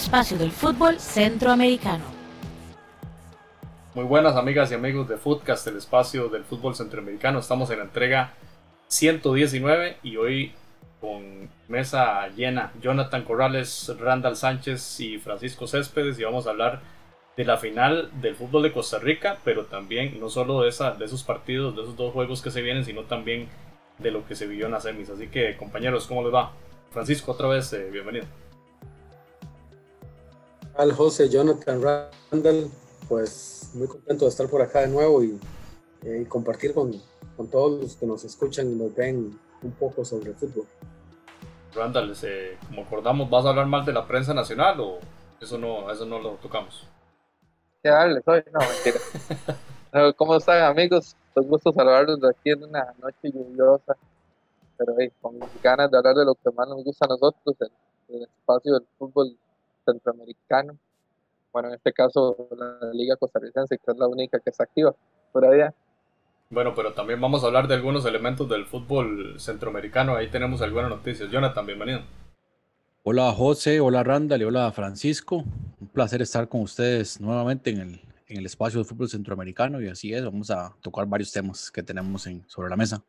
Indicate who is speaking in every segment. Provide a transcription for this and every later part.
Speaker 1: espacio del fútbol centroamericano.
Speaker 2: Muy buenas amigas y amigos de Footcast, el espacio del fútbol centroamericano. Estamos en la entrega 119 y hoy con mesa llena. Jonathan Corrales, Randall Sánchez y Francisco Céspedes y vamos a hablar de la final del fútbol de Costa Rica, pero también no solo de, esa, de esos partidos, de esos dos juegos que se vienen, sino también de lo que se vivió en las semis. Así que compañeros, ¿cómo les va? Francisco, otra vez, eh, bienvenido.
Speaker 3: Al José, Jonathan, Randall, pues muy contento de estar por acá de nuevo y, eh, compartir con, con, todos los que nos escuchan y nos ven un poco sobre el fútbol.
Speaker 2: Randall, eh, como acordamos, ¿vas a hablar más de la prensa nacional o eso no, eso no lo tocamos?
Speaker 4: Ya, dale, soy, no, mentira. ¿Cómo están amigos? Un gusto saludarlos de aquí en una noche lluviosa pero con ganas de hablar de lo que más nos gusta a nosotros, el, el espacio del fútbol centroamericano. Bueno, en este caso la Liga Costarricense, que es la única que está activa todavía.
Speaker 2: Bueno, pero también vamos a hablar de algunos elementos del fútbol centroamericano. Ahí tenemos algunas noticias. Jonathan, bienvenido.
Speaker 5: Hola José, hola Randall y hola Francisco. Un placer estar con ustedes nuevamente en el, en el espacio del fútbol centroamericano y así es, vamos a tocar varios temas que tenemos en, sobre la mesa.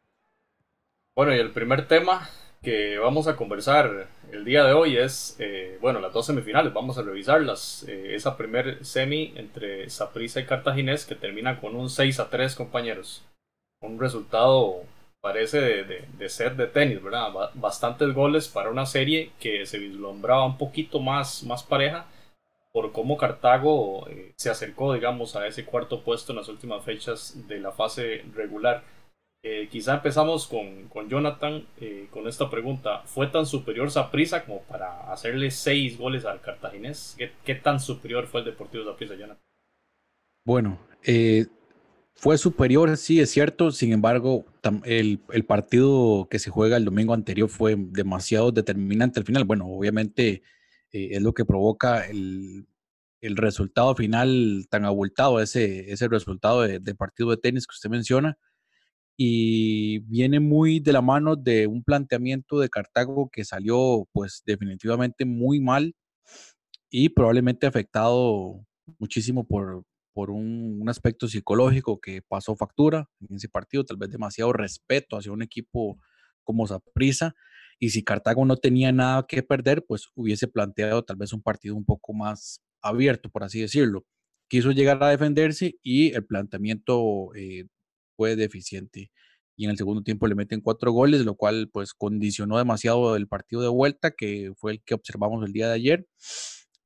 Speaker 2: Bueno, y el primer tema que vamos a conversar el día de hoy es, eh, bueno, las dos semifinales, vamos a revisarlas. Eh, esa primer semi entre Saprissa y Cartaginés que termina con un 6 a 3, compañeros. Un resultado parece de, de, ser de tenis, ¿verdad? Bastantes goles para una serie que se vislumbraba un poquito más, más pareja por cómo Cartago eh, se acercó, digamos, a ese cuarto puesto en las últimas fechas de la fase regular. Eh, quizá empezamos con, con Jonathan eh, con esta pregunta. ¿Fue tan superior Saprissa como para hacerle seis goles al cartaginés? ¿Qué, tan superior fue el Deportivo Saprissa, Jonathan?
Speaker 5: Bueno, eh, fue superior, sí, es cierto. Sin embargo, el, el, partido que se juega el domingo anterior fue demasiado determinante al final. Bueno, obviamente es lo que provoca el, el, resultado final tan abultado, ese, ese resultado de, de partido de tenis que usted menciona y viene muy de la mano de un planteamiento de Cartago que salió pues definitivamente muy mal y probablemente afectado muchísimo por, por un, aspecto psicológico que pasó factura en ese partido, tal vez demasiado respeto hacia un equipo como Zaprisa y si Cartago no tenía nada que perder, pues hubiese planteado tal vez un partido un poco más abierto, por así decirlo. Quiso llegar a defenderse y el planteamiento eh, fue deficiente. Y en el segundo tiempo le meten cuatro goles, lo cual pues condicionó demasiado el partido de vuelta, que fue el que observamos el día de ayer.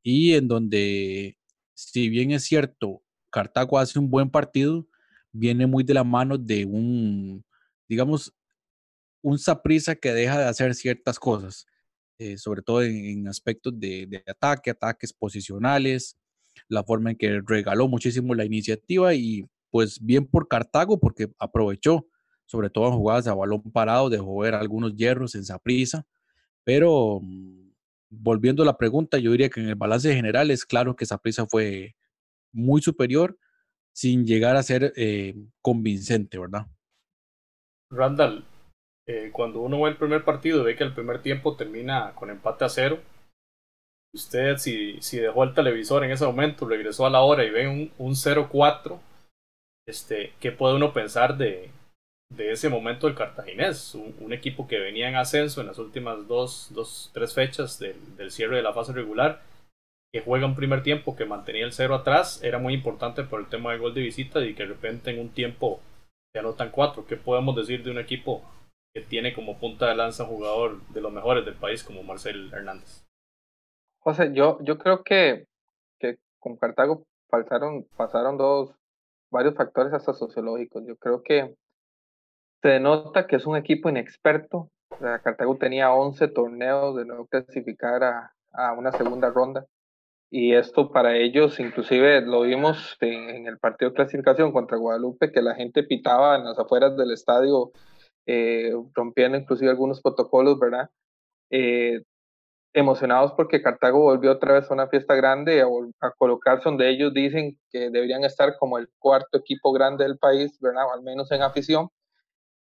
Speaker 5: Y en donde, si bien es cierto, Cartago hace un buen partido, viene muy de la mano de un, digamos, un Saprisa que deja de hacer ciertas cosas, eh, sobre todo en, aspectos de, de, ataque, ataques posicionales, la forma en que regaló muchísimo la iniciativa y pues bien por Cartago porque aprovechó, sobre todo en jugadas a balón parado, dejó ver algunos hierros en prisa, pero mm, volviendo a la pregunta, yo diría que en el balance general es claro que prisa fue muy superior sin llegar a ser eh, convincente, ¿verdad?
Speaker 2: Randall, eh, cuando uno ve el primer partido ve que el primer tiempo termina con empate a cero, usted si, si dejó el televisor en ese momento, regresó a la hora y ve un, un 0-4, este, ¿qué puede uno pensar de, de ese momento del cartaginés? Un, equipo que venía en ascenso en las últimas dos, dos tres fechas del, del, cierre de la fase regular, que juega un primer tiempo que mantenía el cero atrás, era muy importante por el tema del gol de visita y que de repente en un tiempo se anotan cuatro. ¿Qué podemos decir de un equipo que tiene como punta de lanza un jugador de los mejores del país como Marcel Hernández?
Speaker 4: José, yo, yo creo que, que con Cartago pasaron dos, varios factores hasta sociológicos. Yo creo que se denota que es un equipo inexperto. La Cartago tenía 11 torneos de no clasificar a, a, una segunda ronda. Y esto para ellos, inclusive lo vimos en, el partido de clasificación contra Guadalupe, que la gente pitaba en las afueras del estadio, eh, rompiendo inclusive algunos protocolos, ¿verdad? Eh, emocionados porque Cartago volvió otra vez a una fiesta grande, a, colocarse donde ellos dicen que deberían estar como el cuarto equipo grande del país, ¿verdad? Al menos en afición.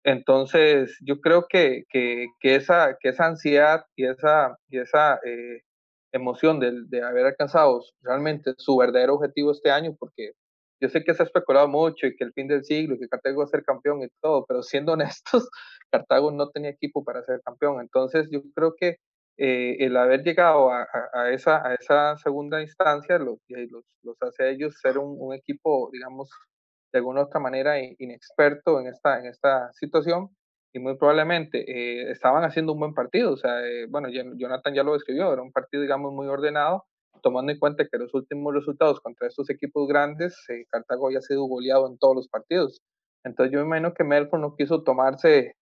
Speaker 4: Entonces, yo creo que, que, que esa, que esa ansiedad y esa, y esa eh, emoción de, de haber alcanzado realmente su verdadero objetivo este año, porque yo sé que se ha especulado mucho y que el fin del siglo y que Cartago va a ser campeón y todo, pero siendo honestos, Cartago no tenía equipo para ser campeón. Entonces yo creo que eh, el haber llegado a, esa, segunda instancia los, hace a ellos ser un, equipo, digamos, de alguna otra manera inexperto en esta, situación y muy probablemente eh, estaban haciendo un buen partido. O sea, eh, bueno, Jonathan ya lo describió, era un partido, digamos, muy ordenado, tomando en cuenta que los últimos resultados contra estos equipos grandes, eh, Cartago ya ha sido goleado en todos los partidos. Entonces yo me imagino que Melford no quiso tomarse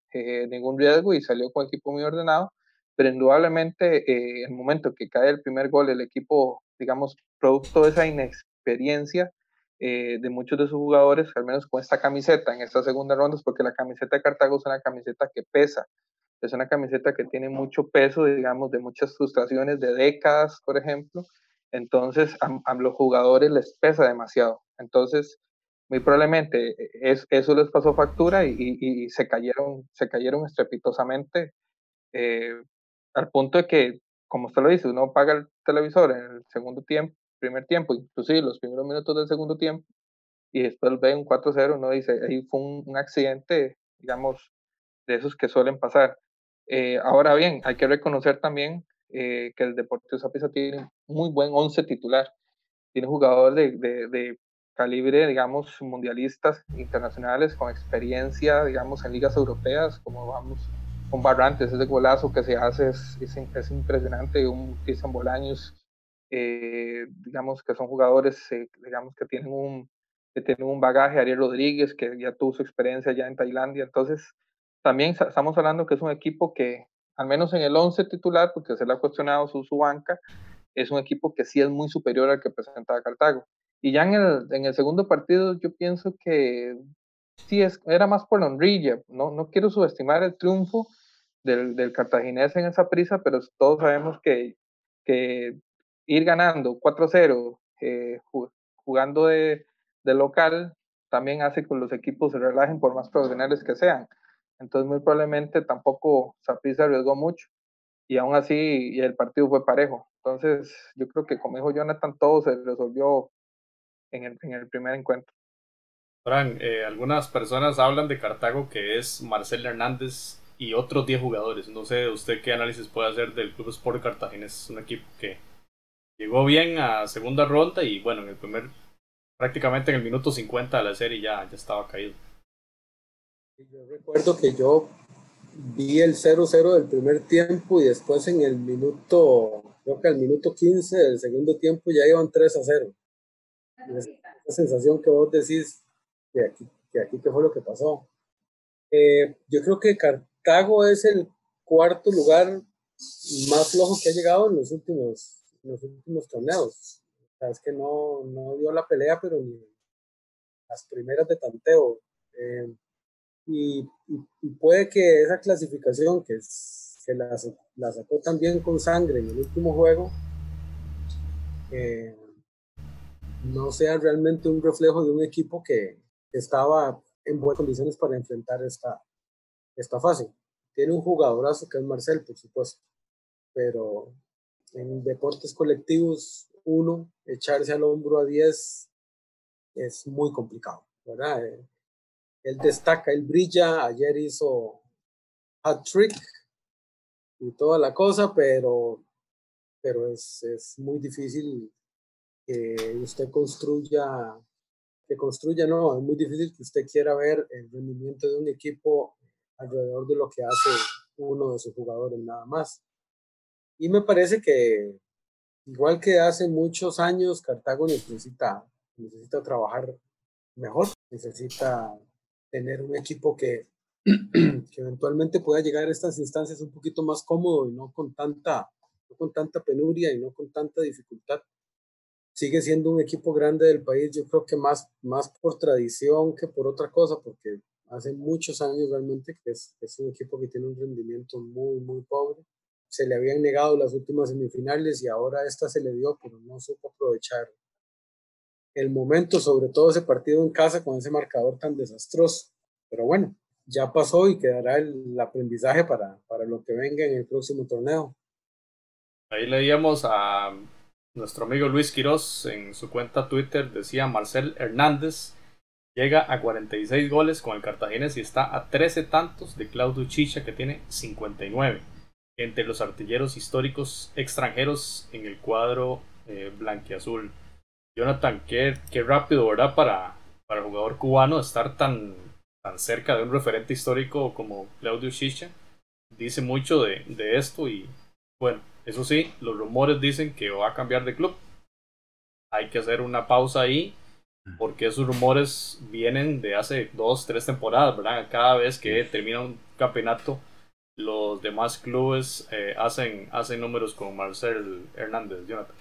Speaker 4: ningún riesgo y salió con equipo muy ordenado, pero indudablemente en el momento que cae el primer gol, el equipo, digamos, producto de esa inexperiencia, eh, de muchos de sus jugadores, al menos con esta camiseta en esta segunda ronda, porque la camiseta de Cartago es una camiseta que pesa, es una camiseta que tiene mucho peso, digamos, de muchas frustraciones de décadas, por ejemplo. Entonces, a, los jugadores les pesa demasiado. Entonces, muy probablemente eh, es, eso les pasó factura y, y, se cayeron, se cayeron estrepitosamente eh, al punto de que, como usted lo dice, uno paga el televisor en el segundo tiempo primer tiempo, inclusive los primeros minutos del segundo tiempo, y después ve un 4-0, uno dice, ahí fue un, accidente, digamos, de esos que suelen pasar. Eh, ahora bien, hay que reconocer también eh, que el Deportivo Zapisa tiene muy buen 11 titular. Tiene jugadores de, de, calibre, digamos, mundialistas internacionales con experiencia, digamos, en ligas europeas, como vamos con Barrantes, ese golazo que se hace es, es, es impresionante, un Cristian Bolaños eh, digamos que son jugadores, eh, digamos que tienen un, que tienen un bagaje, Ariel Rodríguez, que ya tuvo su experiencia ya en Tailandia, entonces también estamos hablando que es un equipo que, al menos en el 11 titular, porque se le ha cuestionado su, su banca, es un equipo que sí es muy superior al que presentaba Cartago. Y ya en el, en el segundo partido yo pienso que sí es, era más por la honrilla, no, no quiero subestimar el triunfo del, del cartaginés en esa prisa, pero todos sabemos que, que ir ganando 4-0, eh, jugando de, de, local, también hace que los equipos se relajen por más profesionales que sean. Entonces, muy probablemente tampoco Saprissa arriesgó mucho y aún así el partido fue parejo. Entonces, yo creo que como dijo Jonathan, todo se resolvió en el, en el primer encuentro.
Speaker 2: Fran, eh, algunas personas hablan de Cartago que es Marcel Hernández y otros 10 jugadores. No sé usted qué análisis puede hacer del Club Sport Cartagena. Es un equipo que llegó bien a segunda ronda y bueno, en el primer, prácticamente en el minuto 50 de la serie ya, ya estaba caído.
Speaker 3: Yo recuerdo que yo vi el 0-0 del primer tiempo y después en el minuto, creo que al minuto 15 del segundo tiempo ya iban 3-0. Esa sensación que vos decís que aquí, que aquí qué fue lo que pasó. Eh, yo creo que Cartago es el cuarto lugar más flojo que ha llegado en los últimos en los últimos torneos. O es que no, no dio la pelea, pero ni las primeras de tanteo. Eh, y, puede que esa clasificación que, la, la, sacó también con sangre en el último juego, eh, no sea realmente un reflejo de un equipo que estaba en buenas condiciones para enfrentar esta, esta fase. Tiene un jugadorazo que es Marcel, por supuesto, pero en deportes colectivos, uno, echarse al hombro a 10 es muy complicado, ¿verdad? Eh, él destaca, él brilla, ayer hizo hat trick y toda la cosa, pero, pero es, es muy difícil que usted construya, que construya, no, es muy difícil que usted quiera ver el rendimiento de un equipo alrededor de lo que hace uno de sus jugadores nada más. Y me parece que, igual que hace muchos años, Cartago necesita, necesita trabajar mejor, necesita tener un equipo que, que eventualmente pueda llegar a estas instancias un poquito más cómodo y no con tanta, no con tanta penuria y no con tanta dificultad. Sigue siendo un equipo grande del país, yo creo que más, más por tradición que por otra cosa, porque hace muchos años realmente que es, es un equipo que tiene un rendimiento muy, muy pobre se le habían negado las últimas semifinales y ahora esta se le dio, pero no supo aprovechar el momento, sobre todo ese partido en casa con ese marcador tan desastroso. Pero bueno, ya pasó y quedará el, aprendizaje para, para lo que venga en el próximo torneo.
Speaker 2: Ahí leíamos a nuestro amigo Luis Quiroz en su cuenta Twitter, decía Marcel Hernández llega a 46 goles con el Cartaginés y está a 13 tantos de Claudio Chicha que tiene 59 entre los artilleros históricos extranjeros en el cuadro eh, blanquiazul. Jonathan, qué, qué rápido, ¿verdad? Para, para el jugador cubano estar tan, tan cerca de un referente histórico como Claudio Chicha. Dice mucho de, de esto y bueno, eso sí, los rumores dicen que va a cambiar de club. Hay que hacer una pausa ahí porque esos rumores vienen de hace dos, tres temporadas, ¿verdad? Cada vez que termina un campeonato, los demás clubes eh, hacen, hacen números con Marcel Hernández, Jonathan.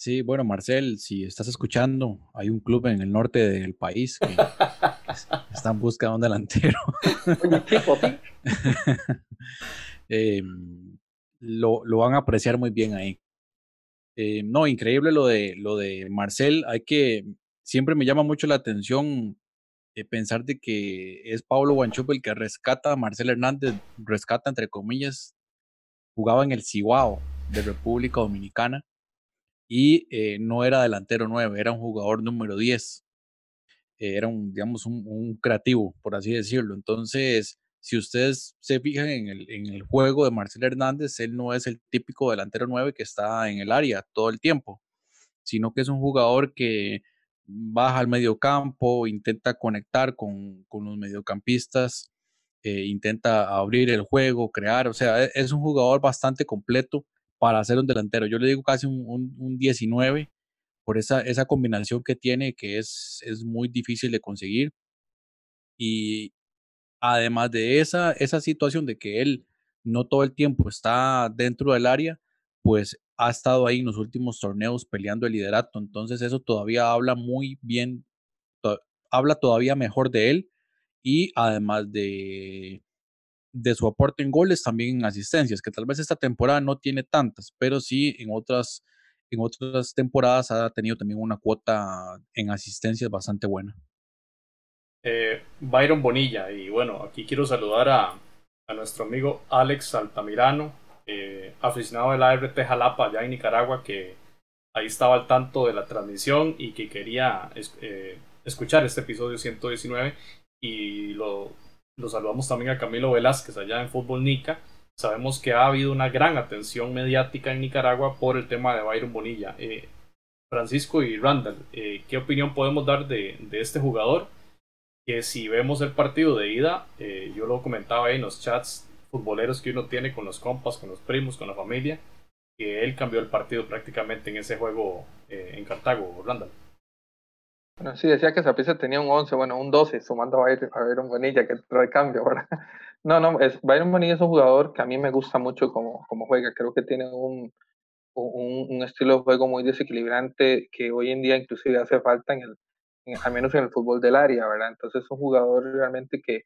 Speaker 5: Sí, bueno, Marcel, si estás escuchando, hay un club en el norte del país que está en busca de un delantero. Em, lo, lo, van a apreciar muy bien ahí. Eh, no, increíble lo de, lo de Marcel. Hay que siempre me llama mucho la atención eh, pensar de que es Pablo Guanchup el que rescata a Marcel Hernández, rescata entre comillas, jugaba en el Cibao de República Dominicana y eh, no era delantero 9, era un jugador número 10. Eh, era un, digamos, un, creativo, por así decirlo. Entonces, si ustedes se fijan en el, en el juego de Marcel Hernández, él no es el típico delantero 9 que está en el área todo el tiempo, sino que es un jugador que baja al medio campo, intenta conectar con, los mediocampistas, eh, intenta abrir el juego, crear, o sea, e, es un jugador bastante completo para ser un delantero. Yo le digo casi un, un, 19 por esa, esa combinación que tiene, que es, es muy difícil de conseguir. Y además de esa, esa situación de que él no todo el tiempo está dentro del área, pues ha estado ahí en los últimos torneos peleando el liderato. Entonces eso todavía habla muy bien, habla todavía mejor de él y además de, de su aporte en goles, también en asistencias, que tal vez esta temporada no tiene tantas, pero sí en otras, en otras temporadas ha tenido también una cuota en asistencias bastante buena.
Speaker 2: Eh, Byron Bonilla, y bueno, aquí quiero saludar a, a nuestro amigo Alex Altamirano, eh, aficionado de la RT Jalapa allá en Nicaragua que ahí estaba al tanto de la transmisión y que quería eh, escuchar este episodio 119 y lo, saludamos también a Camilo Velázquez allá en Fútbol Nica. Sabemos que ha habido una gran atención mediática en Nicaragua por el tema de Byron Bonilla. Eh, Francisco y Randall, ¿qué opinión podemos dar de, de, este jugador? Que si vemos el partido de ida, yo lo comentaba ahí en los chats futboleros que uno tiene con los compas, con los primos, con la familia, que él cambió el partido prácticamente en ese juego eh, en Cartago, Randall.
Speaker 4: Bueno, sí, decía que Zapisa tenía un 11, bueno, un 12, sumando a Byron Bonilla, que trae cambio ahora. No, no, es, Byron Bonilla es un jugador que a mí me gusta mucho como, como juega, creo que tiene un, un, un, estilo de juego muy desequilibrante que hoy en día inclusive hace falta en el, al menos en el fútbol del área, ¿verdad? Entonces es un jugador realmente que,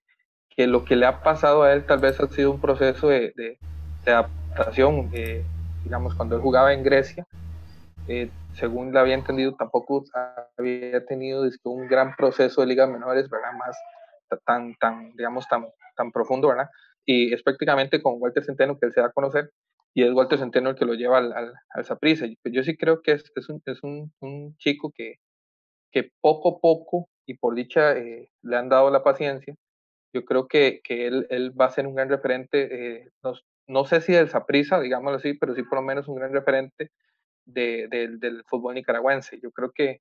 Speaker 4: que lo que le ha pasado a él tal vez ha sido un proceso de, de, adaptación. Eh, digamos, cuando él jugaba en Grecia, eh, según le había entendido, tampoco había tenido un gran proceso de ligas menores, ¿verdad? Más tan, tan, digamos, tan, tan profundo, ¿verdad? Y es prácticamente con Walter Centeno que él se da a conocer, y es Walter Centeno el que lo lleva al, al, al Saprissa. Yo sí creo que es, es, un, es un, un, chico que, que poco a poco, y por dicha, eh, le han dado la paciencia, yo creo que, que él, él, va a ser un gran referente, eh, no, no, sé si del Saprisa, digámoslo así, pero sí por lo menos un gran referente de, del fútbol nicaragüense. Yo creo que,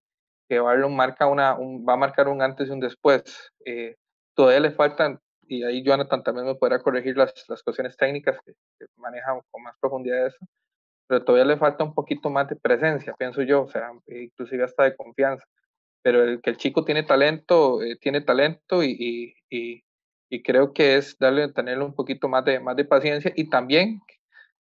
Speaker 4: que marca una, un, va a marcar un antes y un después. Eh, todavía le faltan, y ahí Jonathan también me podrá corregir las, las cuestiones técnicas que, que maneja con más profundidad eso, pero todavía le falta un poquito más de presencia, pienso yo, o sea, inclusive hasta de confianza. Pero el que el chico tiene talento, eh, tiene talento y, y, y creo que es darle, tenerle un poquito más de, más de paciencia y también,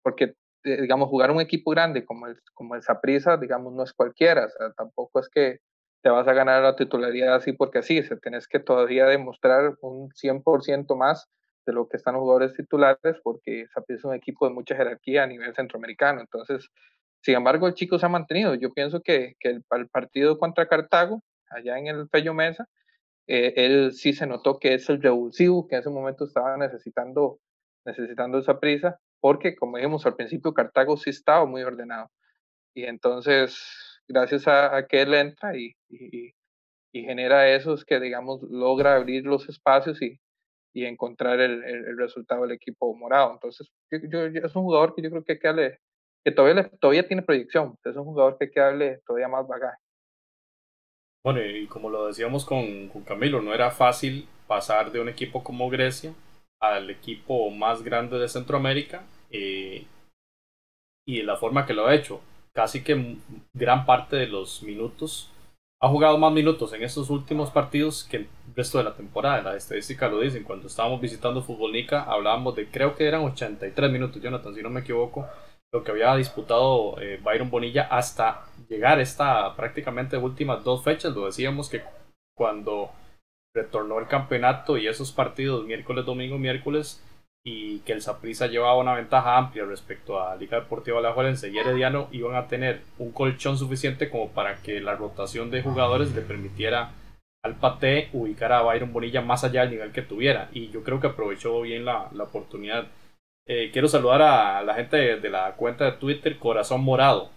Speaker 4: porque, eh, digamos, jugar un equipo grande como el, como el Saprissa, digamos, no es cualquiera, o sea, tampoco es que te vas a ganar la titularidad así porque así, o sea, tenés que todavía demostrar un 100% más de lo que están los jugadores titulares, porque Saprissa es un equipo de mucha jerarquía a nivel centroamericano, entonces, sin embargo, el chico se ha mantenido, yo pienso que, que el, el partido contra Cartago, allá en el Fello Mesa, eh, él sí se notó que es el revulsivo que en ese momento estaba necesitando, necesitando esa prisa porque como dijimos al principio, Cartago sí estaba muy ordenado. Y entonces, gracias a, que él entra y, y, genera eso, es que, digamos, logra abrir los espacios y, encontrar el, el, resultado del equipo morado. Entonces, yo, es un jugador que yo creo que que darle, que todavía, todavía tiene proyección, es un jugador que hay que darle todavía más bagaje.
Speaker 2: Bueno, y como lo decíamos con, con Camilo, no era fácil pasar de un equipo como Grecia al equipo más grande de Centroamérica eh, y la forma que lo ha hecho. Casi que gran parte de los minutos ha jugado más minutos en estos últimos partidos que el resto de la temporada. La estadística lo dicen. Cuando estábamos visitando Futbolnica hablábamos de creo que eran 83 minutos, Jonathan, si no me equivoco, lo que había disputado eh, Byron Bonilla hasta llegar esta prácticamente últimas dos fechas. Lo decíamos que cuando retornó el campeonato y esos partidos miércoles, domingo, miércoles y que el Saprissa llevaba una ventaja amplia respecto a Liga Deportiva Alajuelense y Herediano iban a tener un colchón suficiente como para que la rotación de jugadores le permitiera al Pate ubicar a Byron Bonilla más allá del nivel que tuviera y yo creo que aprovechó bien la, la oportunidad. Eh, quiero saludar a la gente de, la cuenta de Twitter Corazón Morado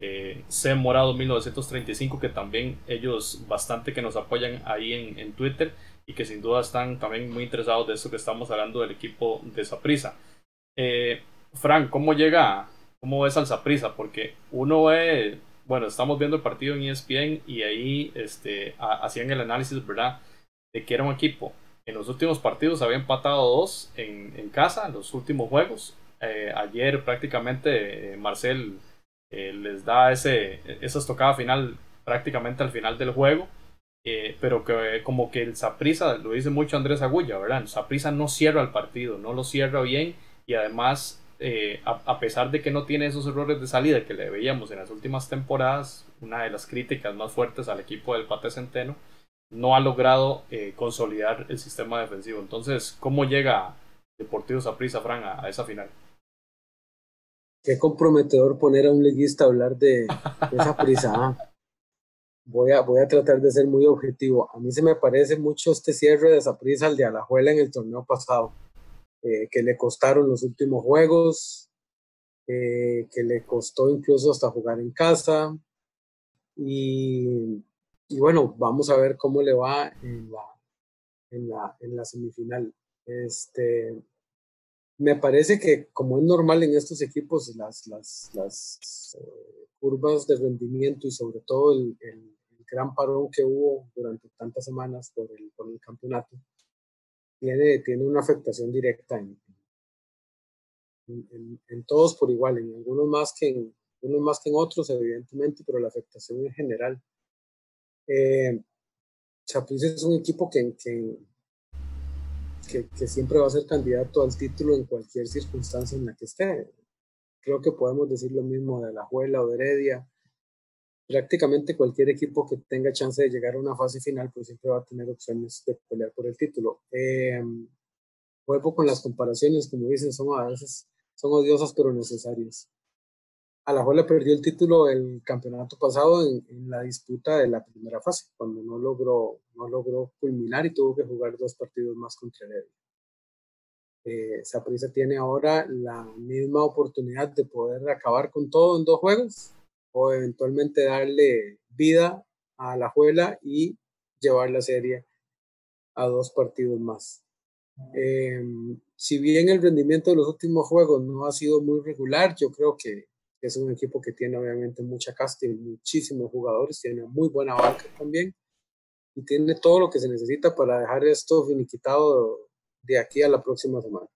Speaker 2: eh, C Morado 1935, que también ellos bastante que nos apoyan ahí en, en, Twitter y que sin duda están también muy interesados de esto que estamos hablando del equipo de Saprisa. Eh, Frank, ¿cómo llega? ¿Cómo ves al Saprisa? Porque uno ve, bueno, estamos viendo el partido en ESPN y ahí este, hacían el análisis, ¿verdad? De que era un equipo. En los últimos partidos había empatado dos en, en casa, en los últimos juegos. Eh, ayer prácticamente eh, Marcel eh, les da ese, esa estocada final prácticamente al final del juego. Eh, pero que como que el Saprisa, lo dice mucho Andrés Agulla, ¿verdad? El Saprisa no cierra el partido, no lo cierra bien y además, eh, a, pesar de que no tiene esos errores de salida que le veíamos en las últimas temporadas, una de las críticas más fuertes al equipo del Pate Centeno, no ha logrado consolidar el sistema defensivo. Entonces, ¿cómo llega Deportivo Saprisa, Fran, a esa final?
Speaker 3: Qué comprometedor poner a un liguista a hablar de, esa prisa. ¿ah? Voy a, voy a tratar de ser muy objetivo. A mí se me parece mucho este cierre de esa prisa al de Alajuela en el torneo pasado, eh, que le costaron los últimos juegos, eh, que le costó incluso hasta jugar en casa. Y, y, bueno, vamos a ver cómo le va en la, en la, en la semifinal. Este, me parece que como es normal en estos equipos, las, las, las eh, curvas de rendimiento y sobre todo el, el, gran parón que hubo durante tantas semanas por el, por el campeonato, tiene, tiene una afectación directa en, en, todos por igual, en algunos más que en, más que en otros, evidentemente, pero la afectación en general. Eh, es un equipo que, que, que, siempre va a ser candidato al título en cualquier circunstancia en la que esté. Creo que podemos decir lo mismo de la Juela o de Heredia. Prácticamente cualquier equipo que tenga chance de llegar a una fase final, pues siempre va a tener opciones de pelear por el título. Eh, vuelvo con las comparaciones, como dicen, son a veces son odiosas pero necesarias. Alajuela perdió el título el campeonato pasado en, la disputa de la primera fase, cuando no logró, no logró culminar y tuvo que jugar dos partidos más contra el Eh, Saprissa tiene ahora la misma oportunidad de poder acabar con todo en dos juegos o eventualmente darle vida a la juela y llevar la serie a dos partidos más. Eh, si bien el rendimiento de los últimos juegos no ha sido muy regular, yo creo que es un equipo que tiene obviamente mucha casta y muchísimos jugadores, tiene muy buena banca también y tiene todo lo que se necesita para dejar esto finiquitado de aquí a la próxima semana.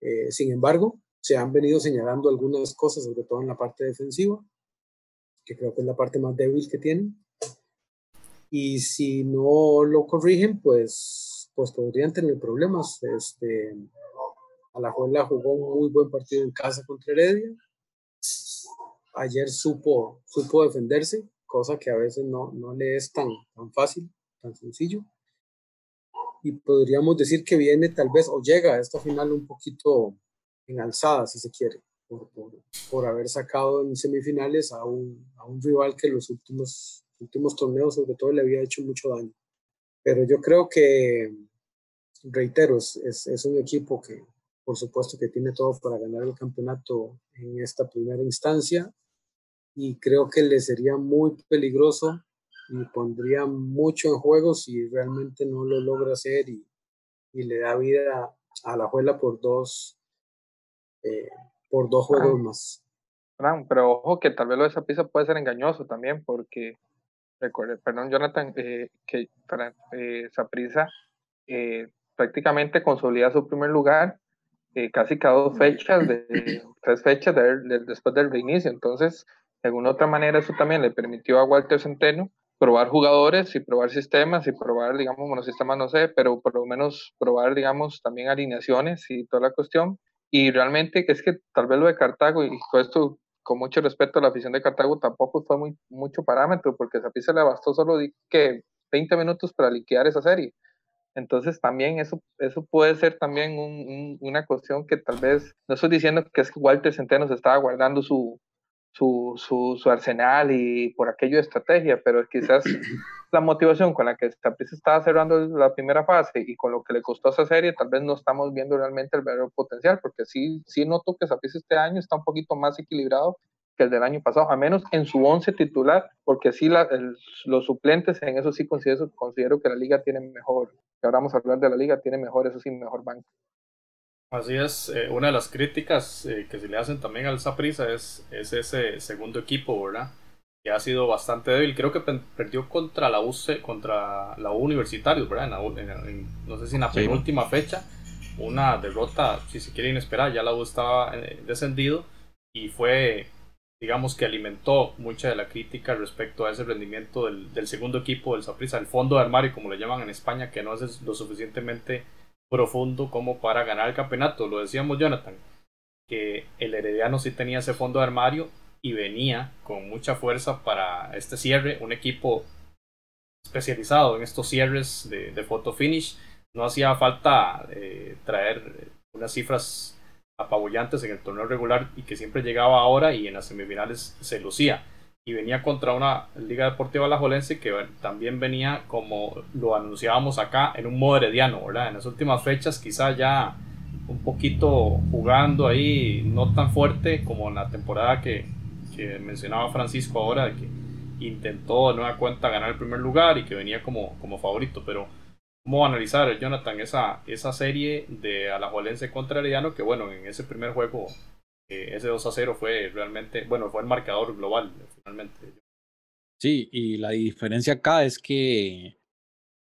Speaker 3: Eh, sin embargo, se han venido señalando algunas cosas, sobre todo en la parte defensiva, que creo que es la parte más débil que tienen. Y si no lo corrigen, pues, pues podrían tener problemas. Este, Alajuela jugó un muy buen partido en casa contra Heredia ayer supo, supo defenderse, cosa que a veces no, no le es tan, tan fácil, tan sencillo. Y podríamos decir que viene tal vez o llega a esta final un poquito en alzada, si se quiere, por, por, haber sacado en semifinales a un, a un rival que en los últimos, últimos torneos sobre todo le había hecho mucho daño. Pero yo creo que, reitero, es, es un equipo que, por supuesto que tiene todo para ganar el campeonato en esta primera instancia y creo que le sería muy peligroso y pondría mucho en juego si realmente no lo logra hacer y, y le da vida a la juela por dos, eh, por dos juegos más.
Speaker 4: pero ojo que tal vez lo de esa pieza puede ser engañoso también, porque recuerde, perdón, Jonathan, eh, que eh, esa prisa eh, prácticamente consolida su primer lugar eh, casi cada dos fechas, de, tres fechas después del reinicio. Entonces, de alguna otra manera, eso también le permitió a Walter Centeno probar jugadores y probar sistemas y probar, digamos, bueno, sistemas no sé, pero por lo menos probar, digamos, también alineaciones y toda la cuestión. Y realmente es que tal vez lo de Cartago, y todo esto con mucho respeto a la afición de Cartago, tampoco fue muy, mucho parámetro, porque a se le bastó solo que 20 minutos para liquidar esa serie. Entonces también eso, eso puede ser también una cuestión que tal vez, no estoy diciendo que es que Walter Centeno se estaba guardando su, su, su, arsenal y por aquello de estrategia, pero quizás la motivación con la que Saprissa estaba cerrando la primera fase y con lo que le costó esa serie, tal vez no estamos viendo realmente el verdadero potencial, porque sí, sí noto que Saprissa este año está un poquito más equilibrado que el del año pasado, a menos en su once titular, porque sí los suplentes, en eso sí considero, considero que la liga tiene mejor, que ahora vamos a hablar de la liga, tiene mejor, eso sí, mejor banco.
Speaker 2: Así es, eh, una de las críticas eh, que se le hacen también al Saprissa es, es ese segundo equipo, ¿verdad? Que ha sido bastante débil. Creo que perdió contra la UC, contra la U Universitario, ¿verdad? no sé si en la penúltima fecha, una derrota, si se quiere inesperada, ya la U estaba eh, descendido y fue digamos que alimentó mucha de la crítica respecto a ese rendimiento del, del segundo equipo del Saprissa, el fondo de armario, como le llaman en España, que no es lo suficientemente profundo como para ganar el campeonato. Lo decíamos Jonathan, que el Herediano sí tenía ese fondo de armario y venía con mucha fuerza para este cierre, un equipo especializado en estos cierres de, de photo finish. No hacía falta eh, traer unas cifras apabullantes en el torneo regular y que siempre llegaba ahora y en las semifinales se lucía. Y venía contra una Liga Deportiva Alajuelense que también venía, como lo anunciábamos acá, en un modo herediano, ¿verdad? En las últimas fechas quizá ya un poquito jugando ahí, no tan fuerte como en la temporada que, mencionaba Francisco ahora, que intentó de nueva cuenta ganar el primer lugar y que venía como, como favorito, pero ¿Cómo analizar, Jonathan, esa, esa serie de Alajuelense contra Herediano? Que bueno, en ese primer juego, eh, ese 2 a 0 fue realmente, bueno, fue el marcador global, finalmente.
Speaker 5: Sí, y la diferencia acá es que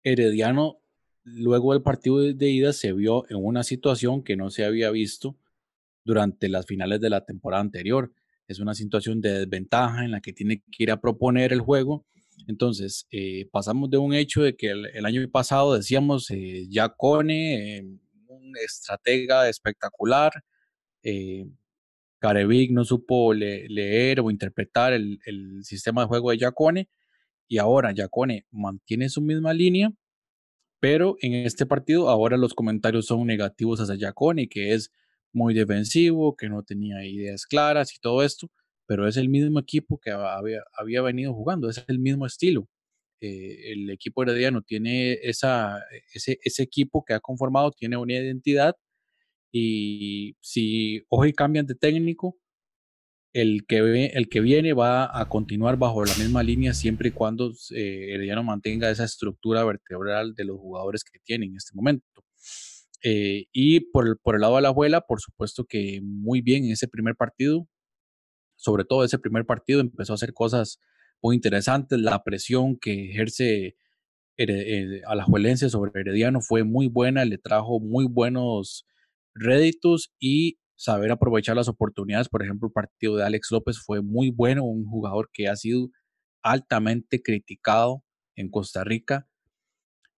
Speaker 5: Herediano, luego del partido de ida, se vio en una situación que no se había visto durante las finales de la temporada anterior. Es una situación de desventaja en la que tiene que ir a proponer el juego entonces, eh, pasamos de un hecho de que el, año pasado decíamos, eh, Yacone, eh, un estratega espectacular, eh, Carevic no supo leer o interpretar el, sistema de juego de Yacone, y ahora Yacone mantiene su misma línea, pero en este partido ahora los comentarios son negativos hacia Yacone, que es muy defensivo, que no tenía ideas claras y todo esto pero es el mismo equipo que había, venido jugando, es el mismo estilo. Eh, el equipo herediano tiene ese, equipo que ha conformado, tiene una identidad y si hoy cambian de técnico, el que, el que viene va a continuar bajo la misma línea siempre y cuando eh, Herediano mantenga esa estructura vertebral de los jugadores que tiene en este momento. Eh, y por, por el lado de la abuela, por supuesto que muy bien en ese primer partido, sobre todo ese primer partido, empezó a hacer cosas muy interesantes. La presión que ejerce eh, a la Juelense sobre Herediano fue muy buena, le trajo muy buenos réditos y saber aprovechar las oportunidades. Por ejemplo, el partido de Alex López fue muy bueno, un jugador que ha sido altamente criticado en Costa Rica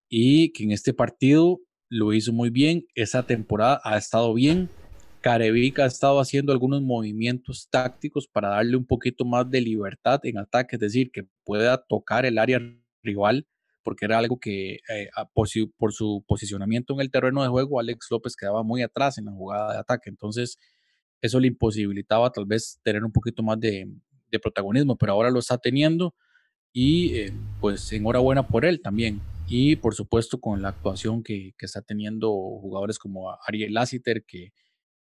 Speaker 5: y que en este partido lo hizo muy bien. Esa temporada ha estado bien Carevic ha estado haciendo algunos movimientos tácticos para darle un poquito más de libertad en ataque, es decir, que pueda tocar el área rival, porque era algo que eh, por, su, posicionamiento en el terreno de juego, Alex López quedaba muy atrás en la jugada de ataque, entonces eso le imposibilitaba tal vez tener un poquito más de, protagonismo, pero ahora lo está teniendo y eh, pues enhorabuena por él también. Y por supuesto con la actuación que, que está teniendo jugadores como Ariel Lassiter, que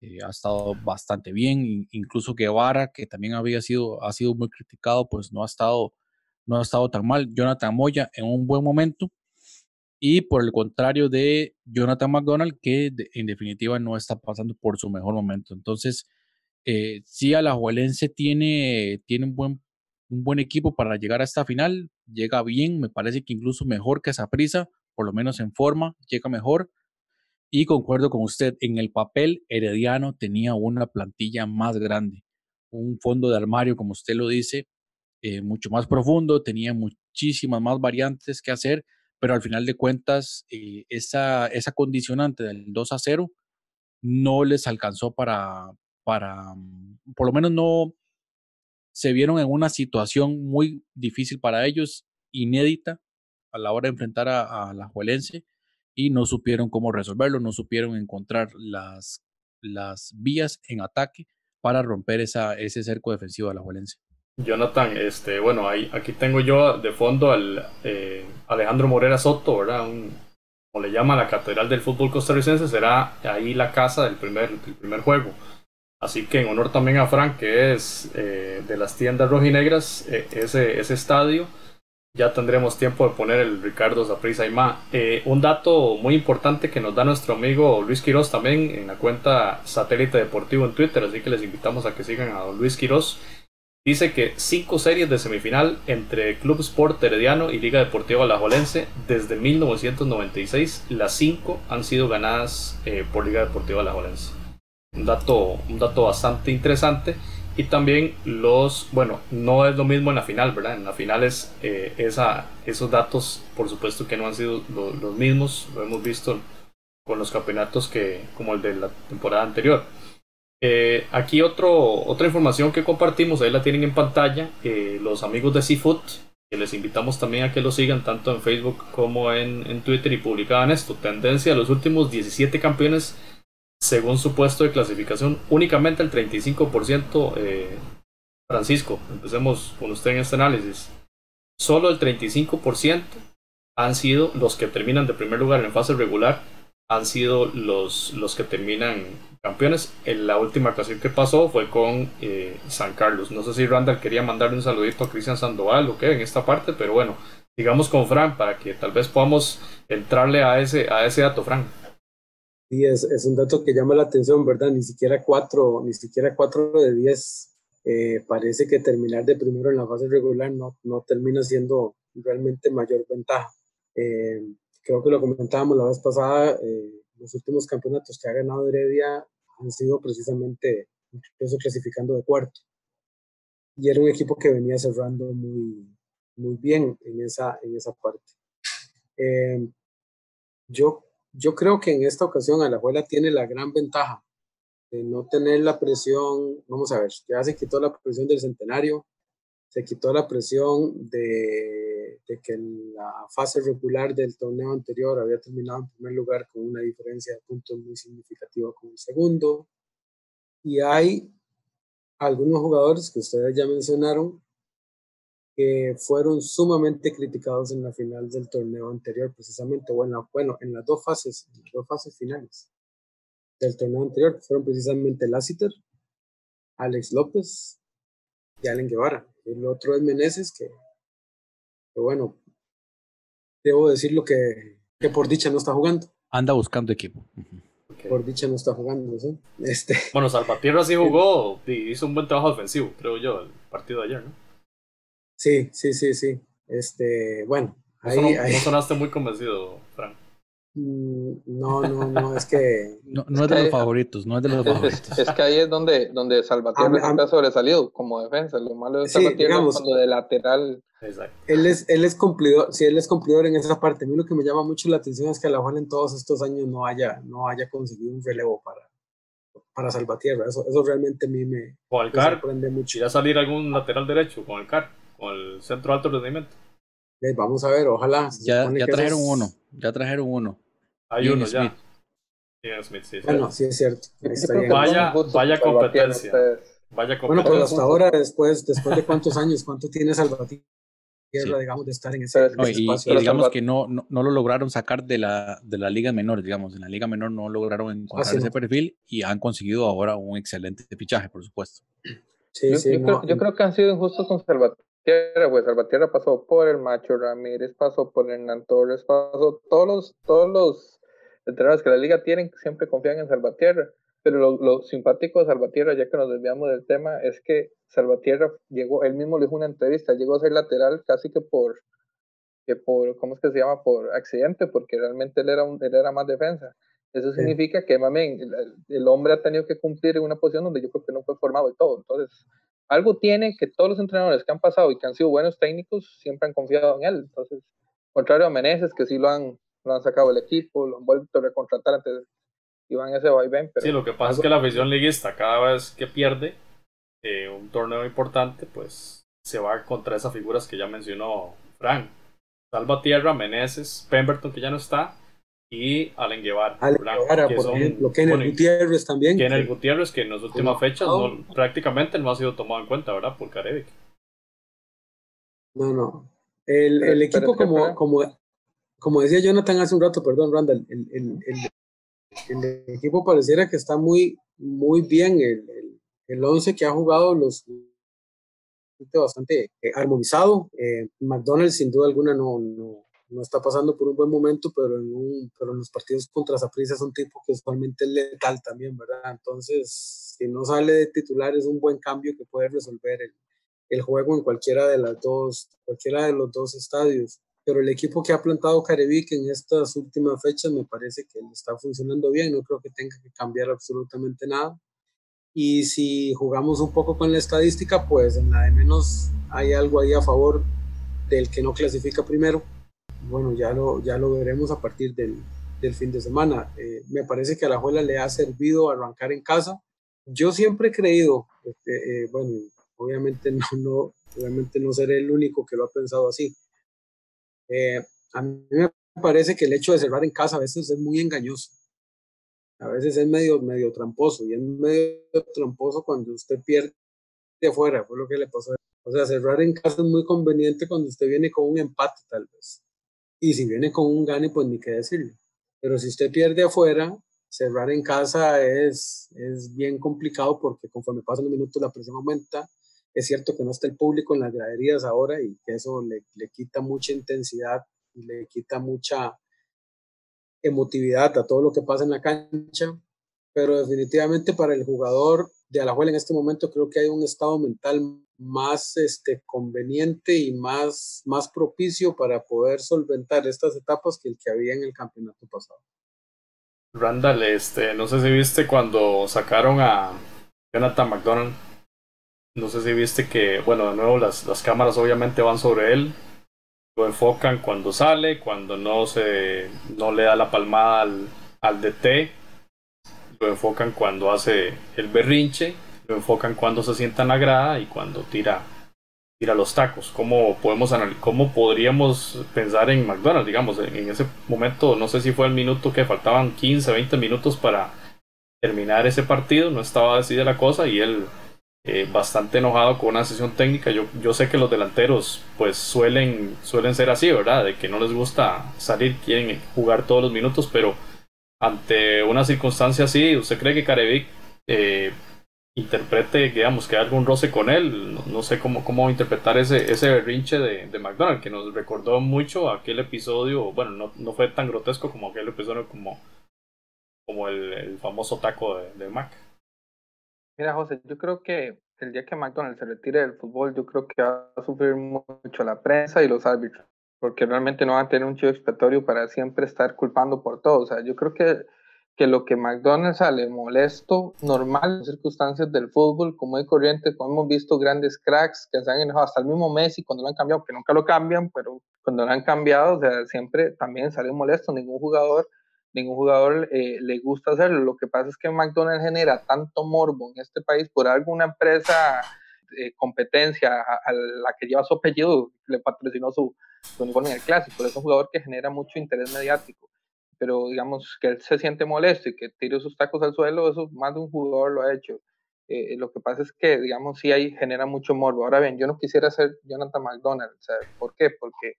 Speaker 5: eh, ha estado bastante bien, incluso Guevara, que también había sido, ha sido muy criticado, pues no ha estado, no ha estado tan mal. Jonathan Moya en un buen momento, y por el contrario de Jonathan McDonald, que en definitiva no está pasando por su mejor momento. Entonces, eh, sí, Alajuelense tiene, tiene un buen, un buen equipo para llegar a esta final, llega bien, me parece que incluso mejor que prisa por lo menos en forma, llega mejor. Y concuerdo con usted, en el papel Herediano tenía una plantilla más grande, un fondo de armario, como usted lo dice, eh, mucho más profundo, tenía muchísimas más variantes que hacer pero al final de cuentas eh, esa, esa condicionante del 2 a 0 no les alcanzó para, para, mm, por lo menos no se vieron en una situación muy difícil para ellos, inédita a la hora de enfrentar a, la Juelense y no supieron cómo resolverlo, no supieron encontrar las, las vías en ataque para romper esa, ese cerco defensivo de la Juelense.
Speaker 2: Jonathan, este, bueno, ahí, aquí tengo yo de fondo al eh, Alejandro Morera Soto, ¿verdad? Un, como le llama la Catedral del Fútbol Costarricense, será ahí la casa del primer, primer juego. Así que en honor también a Frank, que es eh, de las tiendas rojinegras, eh, ese, ese estadio, ya tendremos tiempo de poner el Ricardo Zaprisa y más. un dato muy importante que nos da nuestro amigo Luis Quiroz también en la cuenta Satélite Deportivo en Twitter, así que les invitamos a que sigan a Luis Quiroz Dice que cinco series de semifinal entre Club Sport Herediano y Liga Deportiva Alajuelense desde 1996, las cinco han sido ganadas eh, por Liga Deportiva Alajuelense. Un dato, un dato bastante interesante. Y también los, bueno, no es lo mismo en la final, ¿verdad? En la final es eh, esos datos, por supuesto que no han sido los mismos, lo hemos visto con los campeonatos que, como el de la temporada anterior. Eh, aquí otro, otra información que compartimos, ahí la tienen en pantalla, los amigos de Seafood, que les invitamos también a que lo sigan tanto en Facebook como en, Twitter y publicaban esto, tendencia a los últimos 17 campeones según su puesto de clasificación, únicamente el 35%, eh, Francisco, empecemos con usted en este análisis, solo el 35% han sido los que terminan de primer lugar en fase regular, han sido los, los que terminan campeones. En la última ocasión que pasó fue con eh, San Carlos. No sé si Randall quería mandarle un saludito a Cristian Sandoval o qué en esta parte, pero bueno, digamos con Fran para que tal vez podamos entrarle a ese, a ese dato, Fran.
Speaker 3: Sí, es, es un dato que llama la atención, ¿verdad? Ni siquiera cuatro, ni siquiera cuatro de diez eh, parece que terminar de primero en la fase regular no, no termina siendo realmente mayor ventaja. Eh, creo que lo comentábamos la vez pasada, los últimos campeonatos que ha ganado Heredia han sido precisamente incluso clasificando de cuarto. Y era un equipo que venía cerrando muy, muy bien en esa, en esa parte. Eh, yo, yo creo que en esta ocasión Alajuela tiene la gran ventaja de no tener la presión, vamos a ver, ya se quitó la presión del centenario, se quitó la presión de, de que la fase regular del torneo anterior había terminado en primer lugar con una diferencia de puntos muy significativa con el segundo. Y hay algunos jugadores que ustedes ya mencionaron que fueron sumamente criticados en la final del torneo anterior, precisamente, bueno, bueno en las dos fases, en las dos fases finales del torneo anterior, fueron precisamente Lassiter, Alex López y Allen Guevara. El otro es Meneses, que, bueno, debo decirlo que, que por dicha no está jugando.
Speaker 5: Anda buscando equipo.
Speaker 3: Por dicha no está jugando, ¿sí? Este...
Speaker 2: Bueno, Salvatierra sí jugó y hizo un buen trabajo defensivo, creo yo, el partido de ayer, ¿no?
Speaker 3: Sí, sí, sí, sí. Este, bueno,
Speaker 2: ahí, no, ahí... no sonaste muy convencido,
Speaker 3: no, no, no, es que...
Speaker 5: No, es de los favoritos, no es de los favoritos.
Speaker 4: Es, que ahí es donde, donde Salvatierra ha sobresalido como defensa. Lo malo de Salvatierra es cuando de lateral...
Speaker 3: Él es, él es cumplidor, sí, él es cumplidor en esa parte. A mí lo que me llama mucho la atención es que a la en todos estos años no haya, no haya conseguido un relevo para, para Salvatierra. Eso, eso realmente a mí me,
Speaker 2: con el sorprende mucho. ¿Irá a salir algún lateral derecho con el CAR? Con el centro alto rendimiento.
Speaker 3: vamos a ver, ojalá.
Speaker 5: Ya, ya trajeron uno, ya trajeron uno.
Speaker 2: Hay uno ya. Smith, sí,
Speaker 3: bueno, sí es cierto.
Speaker 2: Vaya, vaya competencia. Vaya competencia.
Speaker 3: Bueno, pero hasta ahora, después, después de cuántos años, ¿cuánto tiene Salvatierra digamos, de estar en ese,
Speaker 5: espacio. Y, digamos que no, no, lo lograron sacar de la, de la liga menor, digamos, en la liga menor no lograron encontrar ese perfil y han conseguido ahora un excelente fichaje, por supuesto.
Speaker 4: Sí, yo, sí, creo, yo, creo, que han sido injustos con Salvatierra, pues Salvatierra pasó por el Macho Ramírez, pasó por Hernán Torres, pasó todos los, todos los entrenadores que la liga tienen siempre confían en Salvatierra pero lo, lo, simpático de Salvatierra, ya que nos desviamos del tema, es que Salvatierra llegó, él mismo le dijo una entrevista, llegó a ser lateral casi que por, que por ¿cómo es que se llama? Por accidente, porque realmente él era, un, él era más defensa. Eso significa que, mami, el, hombre ha tenido que cumplir en una posición donde yo creo que no fue formado y todo. Entonces, algo tiene que todos los entrenadores que han pasado y que han sido buenos técnicos siempre han confiado en él. Entonces, contrario a Meneses, que sí lo han, lo han sacado el equipo, lo han vuelto a recontratar antes y van ese vaivén.
Speaker 2: Pero sí, lo que pasa es que la afición liguista, cada vez que pierde eh, un torneo importante, pues se va contra esas figuras que ya mencionó Frank. Salvatierra, Meneses, Pemberton, que ya no está, y Allen Guevara.
Speaker 3: Allen Guevara, por ejemplo, Kenneth Gutiérrez también.
Speaker 2: Kenneth Gutiérrez, que en las últimas fechas no, prácticamente no ha sido tomado en cuenta, ¿verdad? Por Carevic.
Speaker 3: No, no. El, el equipo, como, como, como decía Jonathan hace un rato, perdón, Randall, el, el, el equipo pareciera que está muy, muy bien. El, el, el once que ha jugado los bastante eh, armonizado. Eh, McDonald's sin duda alguna no, no, no, está pasando por un buen momento, pero en, un, pero en los partidos contra Zaprisa es un tipo que usualmente es letal también, ¿verdad? Entonces, si no sale de titular es un buen cambio que puede resolver el, el juego en cualquiera de las dos, cualquiera de los dos estadios pero el equipo que ha plantado Carevic en estas últimas fechas me parece que está funcionando bien, no creo que tenga que cambiar absolutamente nada. Y si jugamos un poco con la estadística, pues en la de menos hay algo ahí a favor del que no clasifica primero. Bueno, ya lo, ya lo veremos a partir del, del fin de semana. Eh, me parece que a la Juela le ha servido arrancar en casa. Yo siempre he creído, este, eh, bueno, obviamente no, no, obviamente no seré el único que lo ha pensado así, eh, a mí me parece que el hecho de cerrar en casa a veces es muy engañoso. A veces es medio, medio tramposo y es medio tramposo cuando usted pierde de afuera, fue lo que le pasó. O sea, cerrar en casa es muy conveniente cuando usted viene con un empate tal vez. Y si viene con un gane, pues ni qué decirle. Pero si usted pierde afuera, cerrar en casa es, es bien complicado porque conforme pasan los minutos la presión aumenta es cierto que no está el público en las graderías ahora y que eso le, le quita mucha intensidad y le quita mucha emotividad a todo lo que pasa en la cancha, pero definitivamente para el jugador de Alajuela en este momento creo que hay un estado mental más este, conveniente y más, más propicio para poder solventar estas etapas que el que había en el campeonato pasado.
Speaker 2: Randall, este, no sé si viste cuando sacaron a Jonathan McDonald no sé si viste que, bueno, de nuevo las, las cámaras obviamente van sobre él. Lo enfocan cuando sale, cuando no se no le da la palmada al, al DT. Lo enfocan cuando hace el berrinche. Lo enfocan cuando se sienta en la grada y cuando tira, tira los tacos. ¿Cómo, podemos ¿Cómo podríamos pensar en McDonald's? Digamos, en ese momento, no sé si fue el minuto que faltaban 15, 20 minutos para terminar ese partido. No estaba decidida la cosa y él eh, bastante enojado con una sesión técnica. Yo, yo sé que los delanteros pues suelen, suelen ser así, ¿verdad? De que no les gusta salir, quieren jugar todos los minutos, pero ante una circunstancia así, ¿usted cree que Carevic eh, interprete, digamos, que hay algún roce con él? No, sé cómo, cómo interpretar ese, ese berrinche de, de McDonald, que nos recordó mucho aquel episodio, bueno, no, no fue tan grotesco como aquel episodio como, como el, el famoso taco de, de Mac.
Speaker 4: Mira, José, yo creo que el día que McDonald's se retire del fútbol, yo creo que va a sufrir mucho la prensa y los árbitros, porque realmente no van a tener un chivo expiatorio para siempre estar culpando por todo. O sea, yo creo que, que lo que McDonald's sale molesto, normal en circunstancias del fútbol, como hay corriente, como hemos visto grandes cracks que se han enojado, hasta el mismo Messi cuando lo han cambiado, que nunca lo cambian, pero cuando lo han cambiado, o sea, siempre también sale molesto, ningún jugador ningún jugador eh, le gusta hacerlo. Lo que pasa es que McDonald's genera tanto morbo en este país por alguna empresa de competencia a, la que lleva su apellido, le patrocinó su, uniforme en el clásico. Es un jugador que genera mucho interés mediático. Pero digamos que él se siente molesto y que tire sus tacos al suelo, eso más de un jugador lo ha hecho. Eh, lo que pasa es que, digamos, sí ahí genera mucho morbo. Ahora bien, yo no quisiera ser Jonathan McDonald. ¿Por qué? Porque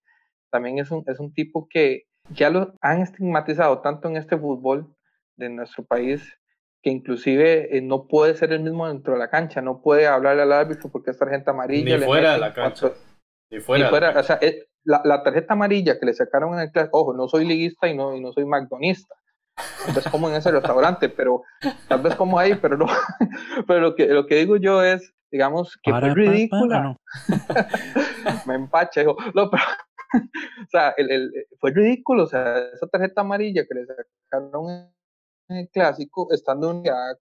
Speaker 4: también es un, es un tipo que ya lo han estigmatizado tanto en este fútbol de nuestro país que inclusive eh, no puede ser el mismo dentro de la cancha, no puede hablarle al árbitro porque es tarjeta amarilla.
Speaker 2: Ni fuera de la cancha.
Speaker 4: Ni fuera. o sea, la, tarjeta amarilla que le sacaron en el clase, ojo, no soy liguista y no, y no soy McDonista. Es como en ese restaurante, pero tal vez como ahí, pero no. Pero lo que, lo que digo yo es, digamos, que fue ridícula. Me empacha, hijo. No, pero, o sea, el, el, fue ridículo, o sea, esa tarjeta amarilla que le sacaron en el clásico, estando en la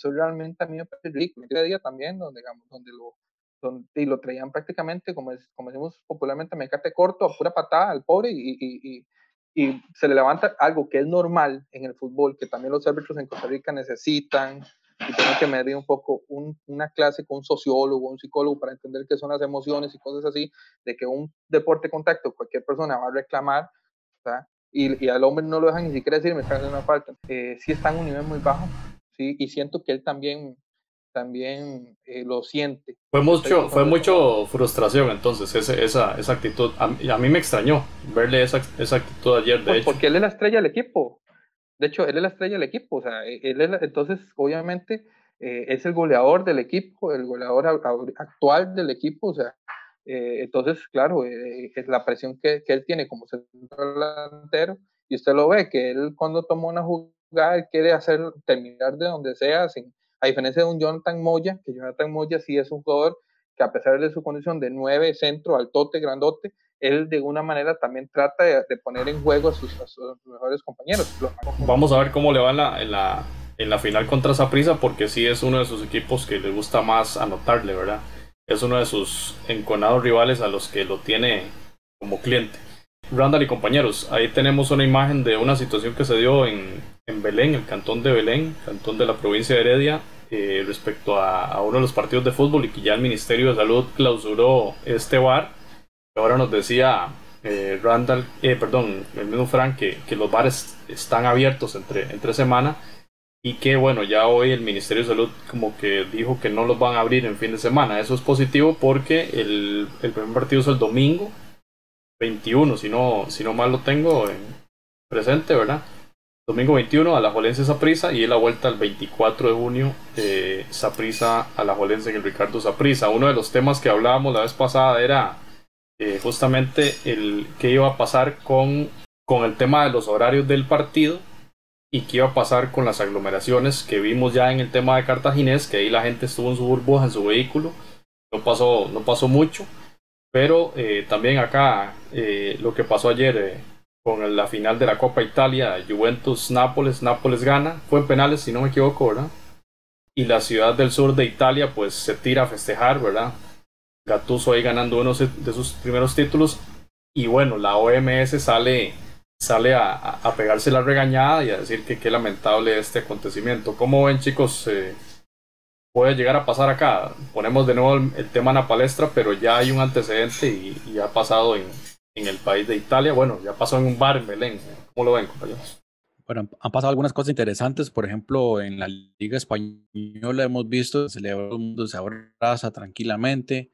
Speaker 4: eso realmente a mí me parece ridículo. El día también, donde, digamos, donde lo, donde, y lo traían prácticamente, como, es, como decimos popularmente, mecate corto, a pura patada al pobre y, y, y, y, se le levanta algo que es normal en el fútbol, que también los árbitros en Costa Rica necesitan y tienen que medir un poco un, una clase con un sociólogo, un psicólogo para entender qué son las emociones y cosas así, de que un deporte de contacto cualquier persona va a reclamar, y, y, al hombre no lo dejan ni siquiera decir, me están haciendo una falta. Eh, sí está en un nivel muy bajo, ¿sí? y siento que él también también eh, lo siente.
Speaker 2: Fue mucho, fue mucho frustración entonces, ese, esa, esa actitud. A, a, mí me extrañó verle esa, esa actitud ayer, de
Speaker 4: pues
Speaker 2: hecho.
Speaker 4: Porque él es la estrella del equipo. De hecho, él es la estrella del equipo. O sea, e, él es entonces, obviamente, eh, es el goleador del equipo, el goleador actual del equipo. O sea, eh, entonces, claro, eh, es la presión que, que, él tiene como centro delantero. Y usted lo ve, que él cuando toma una jugada, quiere hacer, terminar de donde sea, sin, a diferencia de un Jonathan Moya, que Jonathan Moya sí es un jugador que a pesar de su condición de nueve, centro, altote, grandote, él de alguna manera también trata de, de poner en juego a sus, a sus, mejores compañeros.
Speaker 2: Vamos a ver cómo le va en la, en la, en la final contra Saprissa, porque sí es uno de sus equipos que le gusta más anotarle, ¿verdad? Es uno de sus enconados rivales a los que lo tiene como cliente. Randall y compañeros, ahí tenemos una imagen de una situación que se dio en, en Belén, el cantón de Belén, cantón de la provincia de Heredia, eh, respecto a, a, uno de los partidos de fútbol y que ya el Ministerio de Salud clausuró este bar. Ahora nos decía eh, Randall, eh, perdón, el mismo Frank, que, que, los bares están abiertos entre, entre semana y que bueno, ya hoy el Ministerio de Salud como que dijo que no los van a abrir en fin de semana. Eso es positivo porque el, el primer partido es el domingo 21, si no, si no mal lo tengo en presente, ¿verdad? Domingo 21 a la Jolense Saprisa y la vuelta el 24 de junio eh, Saprisa a la Jolense en el Ricardo Saprisa. Uno de los temas que hablábamos la vez pasada era eh, justamente el qué iba a pasar con, con el tema de los horarios del partido y qué iba a pasar con las aglomeraciones que vimos ya en el tema de Cartaginés, que ahí la gente estuvo en su burbuja, en su vehículo, no pasó, no pasó mucho. Pero eh, también acá eh, lo que pasó ayer con la final de la Copa Italia, Juventus-Nápoles, Nápoles gana, fue en penales si no me equivoco, ¿verdad? Y la ciudad del sur de Italia pues se tira a festejar, ¿verdad? Gattuso ahí ganando uno de sus primeros títulos y bueno, la OMS sale, sale a, a pegarse la regañada y a decir que qué lamentable este acontecimiento. ¿Cómo ven chicos? puede llegar a pasar acá. Ponemos de nuevo el, el, tema en la palestra, pero ya hay un antecedente y, y ha pasado en, en, el país de Italia. Bueno, ya pasó en un bar en Belén. ¿Cómo lo ven, compañeros?
Speaker 5: Bueno, han pasado algunas cosas interesantes. Por ejemplo, en la Liga Española hemos visto que el mundo se abraza tranquilamente.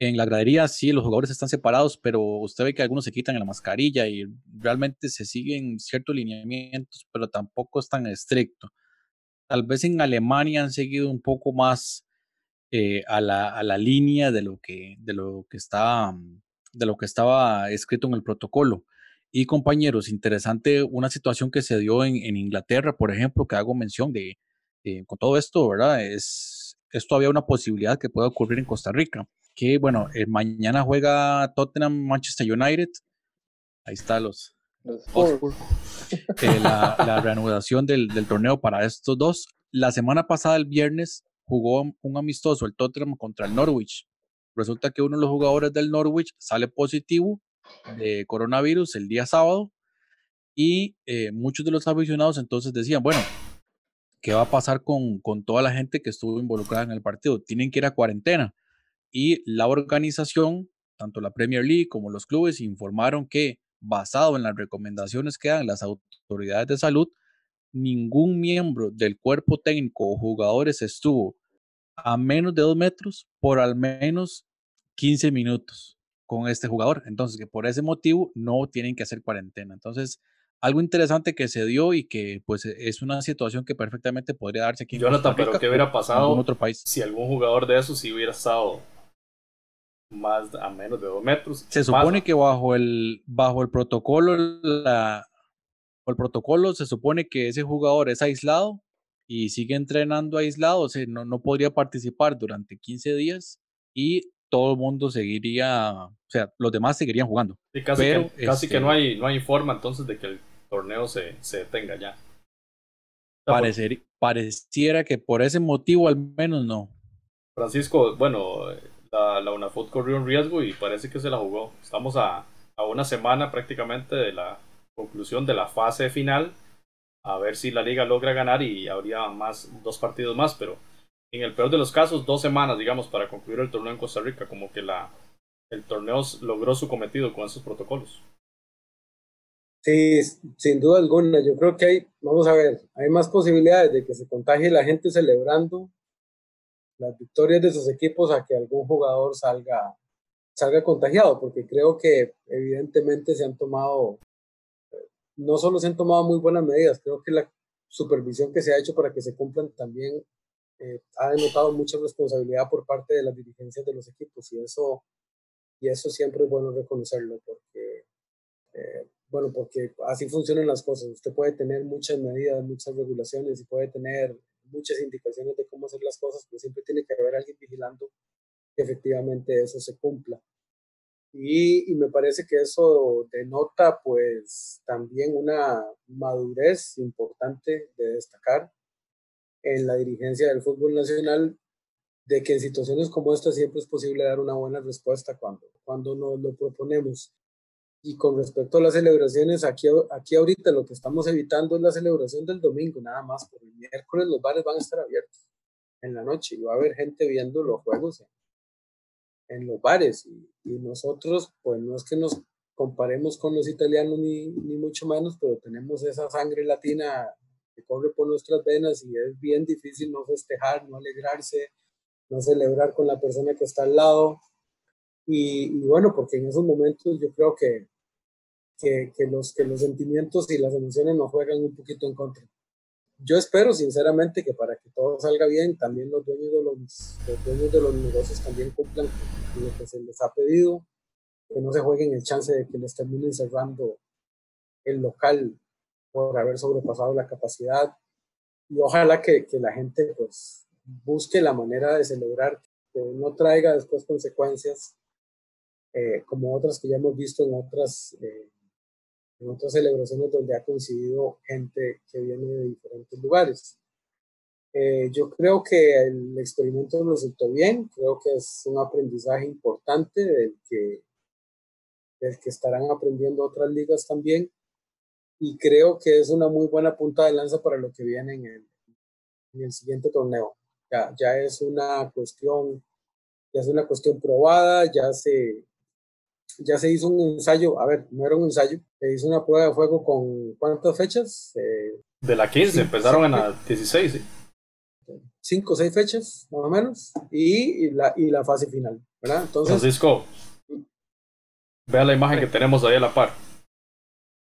Speaker 5: En la gradería sí, los jugadores están separados, pero usted ve que algunos se quitan la mascarilla y realmente se siguen ciertos lineamientos, pero tampoco es tan estricto tal vez en Alemania han seguido un poco más eh, a, la, a, la, línea de lo que, de lo que está, de lo que estaba escrito en el protocolo. Y compañeros, interesante una situación que se dio en, en Inglaterra, por ejemplo, que hago mención de, eh, con todo esto, ¿verdad? Es, es todavía una posibilidad que pueda ocurrir en Costa Rica. Que bueno, eh, mañana juega Tottenham Manchester United. Ahí está los, los eh, la, la, reanudación del, del, torneo para estos dos. La semana pasada, el viernes, jugó un amistoso el Tottenham contra el Norwich. Resulta que uno de los jugadores del Norwich sale positivo de coronavirus el día sábado y eh, muchos de los aficionados entonces decían, bueno, ¿qué va a pasar con, con toda la gente que estuvo involucrada en el partido? Tienen que ir a cuarentena. Y la organización, tanto la Premier League como los clubes, informaron que basado en las recomendaciones que dan las autoridades de salud, ningún miembro del cuerpo técnico o jugadores estuvo a menos de dos metros por al menos 15 minutos con este jugador. Entonces, que por ese motivo no tienen que hacer cuarentena. Entonces, algo interesante que se dio y que pues es una situación que perfectamente podría darse aquí
Speaker 2: en Jonathan, pero ¿qué hubiera pasado
Speaker 5: en otro país?
Speaker 2: si algún jugador de esos sí hubiera estado más a menos de dos metros?
Speaker 5: Se supone que bajo el, bajo el protocolo, la, el protocolo se supone que ese jugador es aislado y sigue entrenando aislado, o sea, no, no podría participar durante 15 días y todo el mundo seguiría, o sea, los demás seguirían jugando.
Speaker 2: casi, que, casi que no este hay, no hay forma entonces de que el torneo se, se detenga ya.
Speaker 5: Parecer, pareciera que por ese motivo al menos no.
Speaker 2: Francisco, bueno, la, la UNAFUT corrió un riesgo y parece que se la jugó. Estamos a, a una semana prácticamente de la conclusión de la fase final a ver si la liga logra ganar y habría más dos partidos más, pero en el peor de los casos dos semanas, digamos, para concluir el torneo en Costa Rica, como que la el torneo logró su cometido con esos protocolos.
Speaker 3: Sí, sin duda alguna, yo creo que hay, vamos a ver, hay más posibilidades de que se contagie la gente celebrando las victorias de sus equipos a que algún jugador salga salga contagiado, porque creo que evidentemente se han tomado no solo se han tomado muy buenas medidas, creo que la supervisión que se ha hecho para que se cumplan también eh, ha denotado mucha responsabilidad por parte de las dirigencias de los equipos y eso, y eso siempre es bueno reconocerlo porque, eh, bueno, porque así funcionan las cosas. Usted puede tener muchas medidas, muchas regulaciones y puede tener muchas indicaciones de cómo hacer las cosas, pero siempre tiene que haber alguien vigilando que efectivamente eso se cumpla. Y, me parece que eso denota pues también una madurez importante de destacar en la dirigencia del fútbol nacional de que en situaciones como esta siempre es posible dar una buena respuesta cuando, cuando nos lo proponemos. Y con respecto a las celebraciones, aquí, aquí ahorita lo que estamos evitando es la celebración del domingo, nada más, porque el miércoles los bares van a estar abiertos en la noche y va a haber gente viendo los juegos en los bares. Y, nosotros, pues no es que nos comparemos con los italianos ni, ni mucho menos, pero tenemos esa sangre latina que corre por nuestras venas y es bien difícil no festejar, no alegrarse, no celebrar con la persona que está al lado. Y, y bueno, porque en esos momentos yo creo que, que, que, los, que los sentimientos y las emociones nos juegan un poquito en contra yo espero sinceramente que para que todo salga bien, también los dueños de los, dueños de los negocios también cumplan con lo que se les ha pedido, que no se jueguen el chance de que les terminen cerrando el local por haber sobrepasado la capacidad. Y ojalá que, que la gente pues busque la manera de celebrar, que no traiga después consecuencias eh, como otras que ya hemos visto en otras eh, en otras celebraciones donde ha coincidido gente que viene de diferentes lugares. Eh, yo creo que el experimento resultó bien, creo que es un aprendizaje importante del que, del que estarán aprendiendo otras ligas también y creo que es una muy buena punta de lanza para lo que viene en el, en el siguiente torneo. Ya, ya es una cuestión, ya es una cuestión probada, ya se, ya se hizo un ensayo, a ver, no era un ensayo, se hizo una prueba de fuego con ¿cuántas fechas? Eh,
Speaker 2: de la 15, empezaron en la 16, sí.
Speaker 3: Cinco o seis fechas, más o menos, y, la, y la fase final, ¿verdad? Entonces,
Speaker 2: Francisco, vea la imagen que tenemos ahí a la par.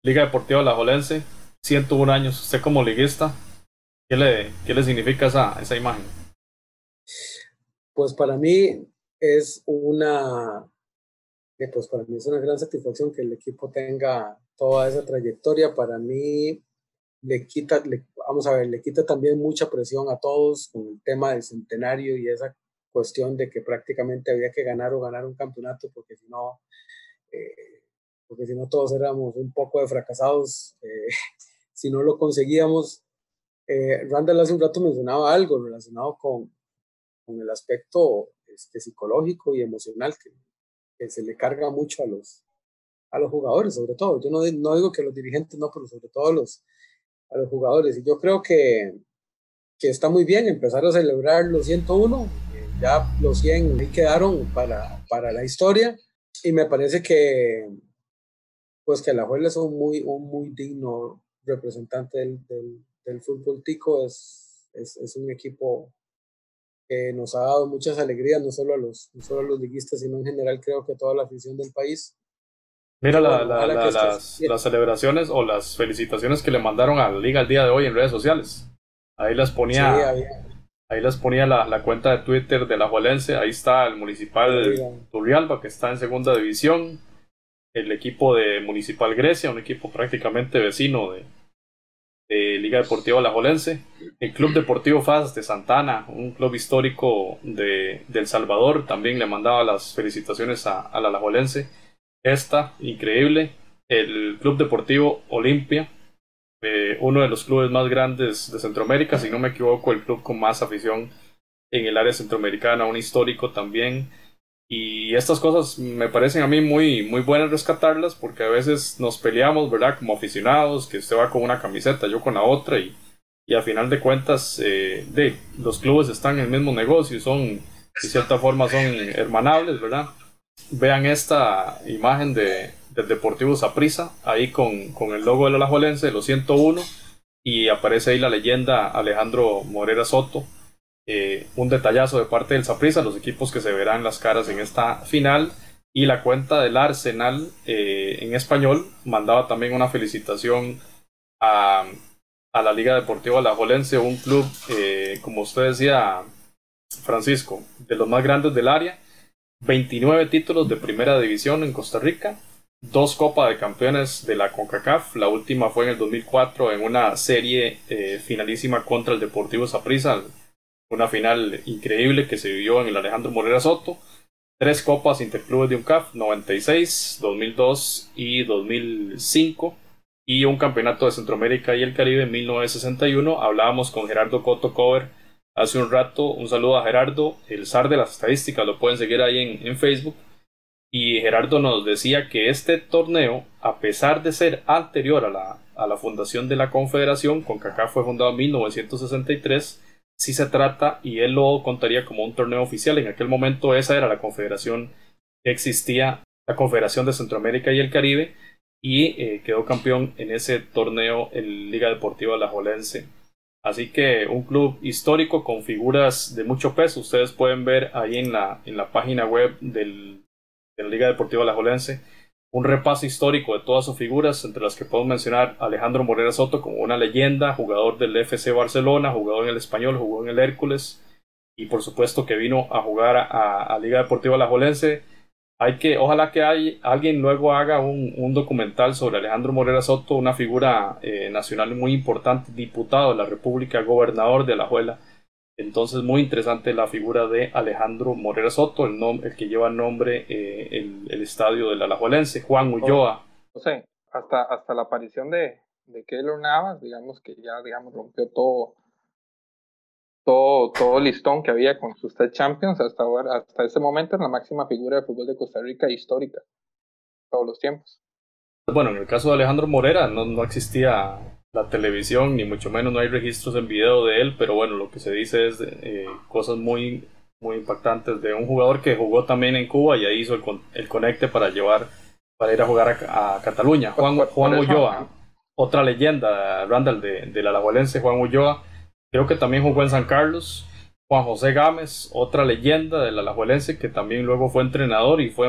Speaker 2: Liga Deportiva La Jolense, 101 años, usted como liguista, ¿qué le, qué le significa esa, esa imagen?
Speaker 3: Pues para mí es una pues para mí es una gran satisfacción que el equipo tenga toda esa trayectoria. Para mí le quita, vamos a ver, le quita también mucha presión a todos con el tema del centenario y esa cuestión de que prácticamente había que ganar o ganar un campeonato porque si no, eh, porque si no todos éramos un poco de fracasados eh, si no lo conseguíamos. Eh, Randall hace un rato mencionaba algo relacionado con, con el aspecto este, psicológico y emocional que que se le carga mucho a los, a los jugadores, sobre todo. Yo no, no digo que los dirigentes no, pero sobre todo a los, a los jugadores. Y yo creo que, que está muy bien empezar a celebrar los 101. ya los 100 ahí quedaron para, para la historia. Y me parece que, pues que la es un muy, un muy digno representante del, del, fútbol tico es, es, un equipo que nos ha dado muchas alegrías, no solo a los, no solo a los liguistas, sino en general creo que a toda la afición del país.
Speaker 2: Mira la, la, las, las, celebraciones o las felicitaciones que le mandaron a la liga el día de hoy en redes sociales. Ahí las ponía, ahí las ponía la, la, cuenta de Twitter de la Juelense. Ahí está el municipal Turrialba que está en segunda división. El equipo de Municipal Grecia, un equipo prácticamente vecino de, de Liga Deportiva Alajuelense, el Club Deportivo FAS de Santana, un club histórico de, El Salvador, también le mandaba las felicitaciones a, a la Alajuelense. Esta, increíble, el Club Deportivo Olimpia, eh, uno de los clubes más grandes de Centroamérica, si no me equivoco, el club con más afición en el área centroamericana, un histórico también. Y estas cosas me parecen a mí muy, muy buenas rescatarlas porque a veces nos peleamos, ¿verdad? Como aficionados, que usted va con una camiseta, yo con la otra y, y a final de cuentas eh, de, los clubes están en el mismo negocio, son, de cierta forma son hermanables, ¿verdad? Vean esta imagen de, del Deportivo Saprissa, ahí con, con el logo del Alajuelense, los 101, y aparece ahí la leyenda Alejandro Morera Soto, eh, un detallazo de parte del Saprissa, los equipos que se verán las caras en esta final. Y la cuenta del Arsenal eh, en español mandaba también una felicitación a, a la Liga Deportiva Alajuelense, un club, eh, como usted decía, Francisco, de los más grandes del área. 29 títulos de primera división en Costa Rica, dos Copas de Campeones de la CONCACAF, la última fue en el 2004 en una serie finalísima contra el Deportivo Saprissa, una final increíble que se vivió en el Alejandro Morera Soto. Tres copas interclubes de UNCAF, 96, 2002 y 2005. Y un campeonato de Centroamérica y el Caribe en 1961. Hablábamos con Gerardo Coto Cover hace un rato. Un saludo a Gerardo, el zar de las estadísticas. Lo pueden seguir ahí en, en Facebook. Y Gerardo nos decía que este torneo, a pesar de ser anterior a la, a la fundación de la Confederación, CONCACAF fue fundado en 1963 si se trata, y él lo contaría como un torneo oficial. En aquel momento esa era la confederación que existía, la Confederación de Centroamérica y el Caribe, y eh, quedó campeón en ese torneo en Liga Deportiva La Jolense. Así que un club histórico con figuras de mucho peso. Ustedes pueden ver ahí en la, en la página web del, de la Liga Deportiva La Jolense un repaso histórico de todas sus figuras, entre las que podemos mencionar Alejandro Morera Soto como una leyenda, jugador del FC Barcelona, jugador en el Español, jugó en el Hércules y por supuesto que vino a jugar a, Liga Deportiva Alajuelense. Hay que, ojalá que hay, alguien luego haga un, documental sobre Alejandro Morera Soto, una figura eh, nacional muy importante, diputado de la República, gobernador de Alajuela entonces, muy interesante la figura de Alejandro Morera Soto, el, el que lleva el nombre eh, el, estadio del Alajuelense, Juan Ulloa.
Speaker 4: No sé, hasta, hasta la aparición de, de Keylor Navas, digamos que ya digamos, rompió todo, todo, todo listón que había con sus tres Champions, hasta, ahora, hasta ese momento es la máxima figura del fútbol de Costa Rica histórica, todos los tiempos.
Speaker 2: Bueno, en el caso de Alejandro Morera no, no existía la televisión, ni mucho menos no hay registros en video de él, pero bueno, lo que se dice es eh, cosas muy, muy impactantes de un jugador que jugó también en Cuba y ahí hizo el, el conecte para llevar, para ir a jugar a, Cataluña. Juan, Juan Ulloa, otra leyenda, Randall, de, del Alajuelense, Juan Ulloa, creo que también jugó en San Carlos. Juan José Gámez, otra leyenda del Alajuelense que también luego fue entrenador y fue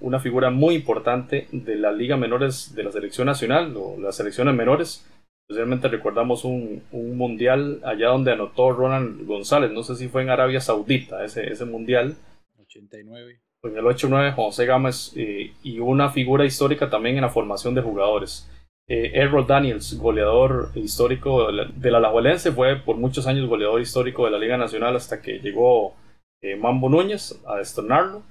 Speaker 2: una figura muy importante de la Liga Menores de la Selección Nacional o las selecciones menores Especialmente recordamos un, un, mundial allá donde anotó Ronald González, no sé si fue en Arabia Saudita, ese, ese mundial.
Speaker 5: 89.
Speaker 2: En el 89, José Gámez eh, y una figura histórica también en la formación de jugadores. Eh, Errol Daniels, goleador histórico de la Alajuelense, fue por muchos años goleador histórico de la Liga Nacional hasta que llegó eh, Mambo Núñez a destronarlo.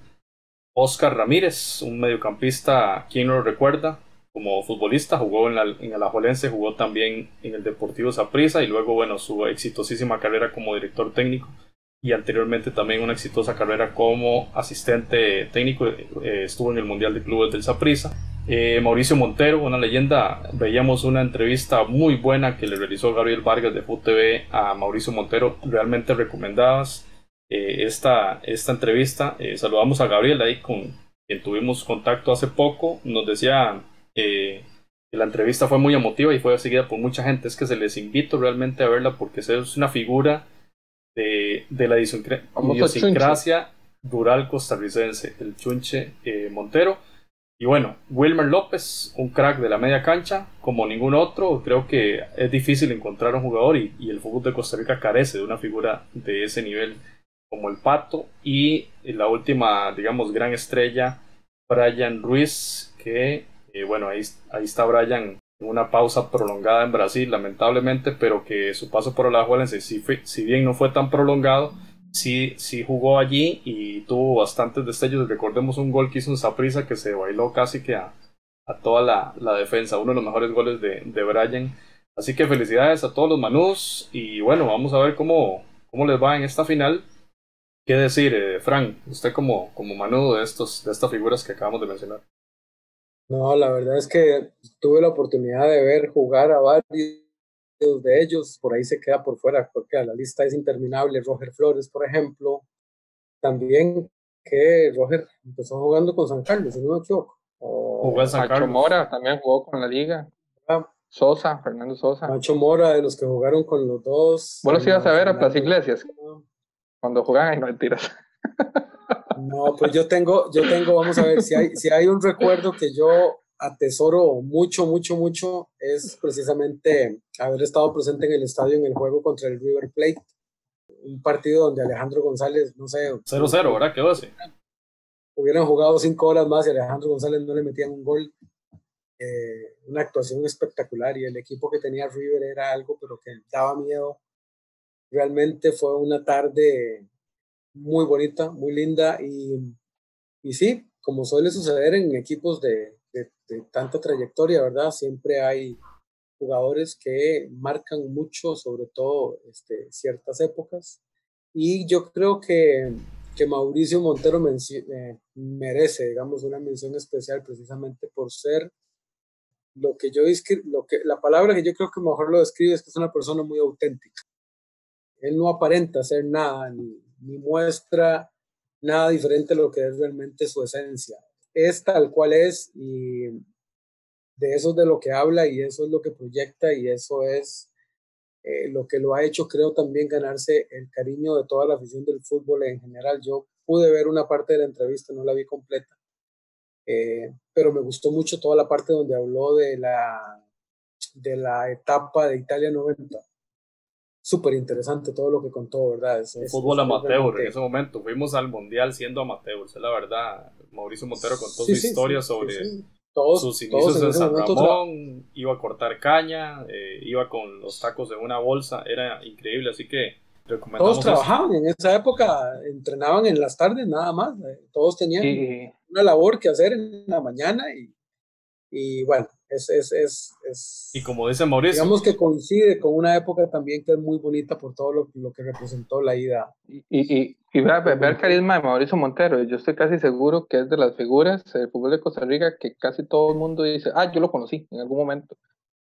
Speaker 2: Oscar Ramírez, un mediocampista, ¿quién lo recuerda? Como futbolista, jugó en, la, en el Ajuelense, jugó también en el Deportivo Saprissa y luego, bueno, su exitosísima carrera como director técnico y anteriormente también una exitosa carrera como asistente técnico, eh, estuvo en el Mundial de Clubes del Saprissa. Eh, Mauricio Montero, una leyenda, veíamos una entrevista muy buena que le realizó Gabriel Vargas de FUTV a Mauricio Montero, realmente recomendadas eh, esta, esta entrevista. saludamos a Gabriel ahí con quien tuvimos contacto hace poco, nos decía eh, la entrevista fue muy emotiva y fue seguida por mucha gente. Es que se les invito realmente a verla porque es una figura de, de la idiosincrasia dural costarricense, el Chunche eh, Montero. Y bueno, Wilmer López, un crack de la media cancha, como ningún otro. Creo que es difícil encontrar un jugador y, y el fútbol de Costa Rica carece de una figura de ese nivel como el Pato. Y la última, digamos, gran estrella, Brian Ruiz, que eh, bueno, ahí, ahí está Brian en una pausa prolongada en Brasil, lamentablemente, pero que su paso por el Alajuelense, si, si bien no fue tan prolongado, sí, sí jugó allí y tuvo bastantes destellos. Recordemos un gol que hizo en Saprisa que se bailó casi que a, a toda la, la, defensa, uno de los mejores goles de, de Brian. Así que felicidades a todos los Manús y bueno, vamos a ver cómo, cómo les va en esta final. ¿Qué decir, eh, Frank? Usted como, como Manu de, estos, de estas figuras que acabamos de mencionar.
Speaker 3: No, la verdad es que tuve la oportunidad de ver jugar a varios de ellos, por ahí se queda por fuera, porque la lista es interminable. Roger Flores, por ejemplo, también que Roger empezó jugando con San Carlos, si no me equivoco.
Speaker 4: jugó en San Carlos. Mora también jugó con la liga. Ah. Sosa, Fernando Sosa.
Speaker 3: Macho Mora, de los que jugaron con los dos.
Speaker 4: Vos los ibas a ver a Plaza Iglesias. Cuando jugaban, no mentiras.
Speaker 3: No, pues yo tengo, yo tengo, vamos a ver, si hay, si hay un recuerdo que yo atesoro mucho, mucho, mucho, es precisamente haber estado presente en el estadio en el juego contra el River Plate. Un partido donde Alejandro González, no sé.
Speaker 2: 0-0, ¿verdad? Quedó así.
Speaker 3: Hubieran jugado cinco horas más y Alejandro González no le metían un gol. Eh, una actuación espectacular y el equipo que tenía River era algo, pero que daba miedo. Realmente fue una tarde muy bonita, muy linda y, y sí, como suele suceder en equipos de, de, tanta trayectoria, ¿verdad? Siempre hay jugadores que marcan mucho, sobre todo este, ciertas épocas. Y yo creo que, que Mauricio Montero eh, merece, digamos, una mención especial precisamente por ser lo que yo lo que la palabra que yo creo que mejor lo describe es que es una persona muy auténtica. Él no aparenta ser nada ni, ni muestra nada diferente a lo que es realmente su esencia. Es tal cual es y de eso es de lo que habla y eso es lo que proyecta y eso es eh, lo que lo ha hecho, creo, también ganarse el cariño de toda la afición del fútbol en general. Yo pude ver una parte de la entrevista, no la vi completa, eh, pero me gustó mucho toda la parte donde habló de la, de la etapa de Italia 90 súper interesante todo lo que contó, ¿verdad? Es,
Speaker 2: fútbol amateur en ese momento. Fuimos al mundial siendo amateur, es la verdad. Mauricio Montero contó su historia sobre sus inicios en San Ramón, iba a cortar caña, eh, iba con los tacos en una bolsa, era increíble, así que
Speaker 3: Todos trabajaban en esa época, entrenaban en las tardes nada más, eh, todos tenían una labor que hacer en la mañana y, y bueno, es, es, es, es,
Speaker 2: y como dice Mauricio.
Speaker 3: Digamos que coincide con una época también que es muy bonita por todo lo, lo que representó la ida.
Speaker 4: Y, y, y ver, el carisma de Mauricio Montero. Yo estoy casi seguro que es de las figuras del fútbol de Costa Rica que casi todo el mundo dice, ah, yo lo conocí en algún momento.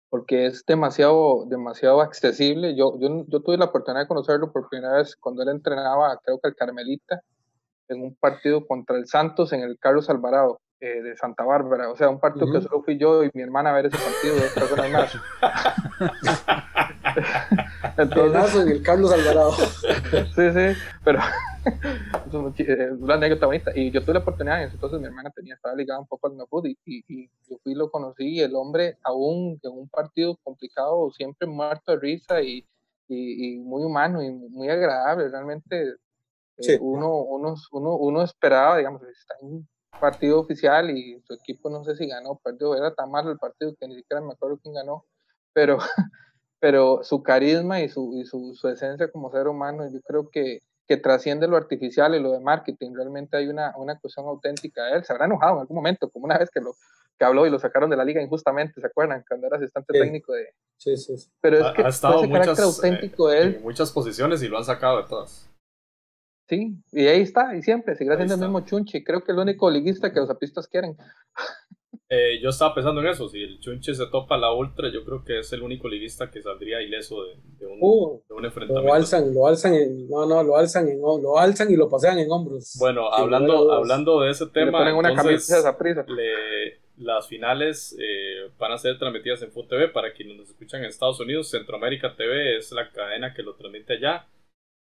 Speaker 4: Porque es demasiado, demasiado accesible. Yo, yo, yo tuve la oportunidad de conocerlo por primera vez cuando él entrenaba, creo que el Carmelita, en un partido contra el Santos en el Carlos Alvarado eh, de Santa Bárbara. O sea, un partido que solo fui yo y mi hermana a ver ese partido, dos personas más.
Speaker 3: Entonces, en el Carlos Alvarado.
Speaker 4: sí, sí, pero es una anécdota bonita. Y yo tuve la oportunidad, entonces mi hermana tenía, estaba ligada un poco al Nafut y, y, yo fui y lo conocí. Y el hombre, aún en un partido complicado, siempre muerto de risa y, y, muy humano y muy agradable. Realmente eh, uno, uno, uno, uno, esperaba, digamos, está en partido oficial y su equipo no sé si ganó o perdió, era tan malo el partido que ni siquiera me acuerdo quién ganó, pero, pero su carisma y, su, y su, su, esencia como ser humano, yo creo que, que trasciende lo artificial y lo de marketing, realmente hay una, una cuestión auténtica de él, se habrá enojado en algún momento, como una vez que lo que habló y lo sacaron de la liga injustamente, ¿se acuerdan? Cuando era asistente técnico de...
Speaker 3: Sí, sí,
Speaker 4: Pero es que ha, estado muchas, auténtico de él.
Speaker 2: En muchas posiciones y lo han sacado de todas.
Speaker 4: Sí, y ahí está, y siempre, seguirá siendo el mismo Chunche. Creo que es el único liguista que los apistas quieren.
Speaker 2: Eh, yo estaba pensando en eso, si el Chunche se topa la Ultra, yo creo que es el único liguista que saldría ileso de, de, un, uh, de un, enfrentamiento.
Speaker 3: Lo alzan, lo alzan, en, no, no, lo alzan, en, lo alzan y lo pasean en hombros.
Speaker 2: Bueno, hablando, hablando de ese tema, le, las finales eh, van a ser transmitidas en FUTV para quienes nos escuchan en Estados Unidos. Centroamérica TV es la cadena que lo transmite allá.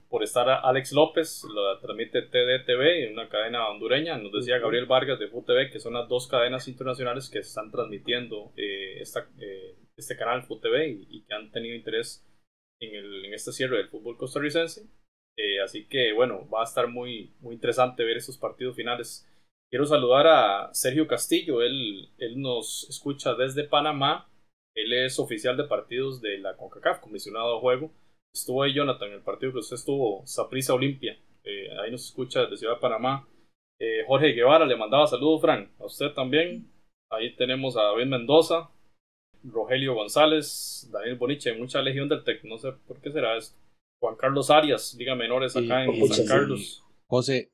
Speaker 2: Por estar Alex López, lo transmite TDTV, una cadena hondureña. Nos decía Gabriel Vargas de FUTV que son las dos cadenas internacionales que están transmitiendo eh, esta, eh, este canal FUTV y, y, que han tenido interés en, el, en este cierre del fútbol costarricense. así que bueno, va a estar muy, muy interesante ver esos partidos finales Quiero saludar a Sergio Castillo, él, él nos escucha desde Panamá, él es oficial de partidos de la CONCACAF, comisionado a juego. Estuvo ahí Jonathan en el partido que usted estuvo, Saprisa Olimpia, eh, ahí nos escucha desde Ciudad de Panamá. Eh, Jorge Guevara le mandaba saludos, Frank, a usted también. Ahí tenemos a David Mendoza, Rogelio González, Daniel Boniche, mucha legión del TEC, no sé por qué será esto. Juan Carlos Arias, Liga Menores acá en San Carlos.
Speaker 5: José,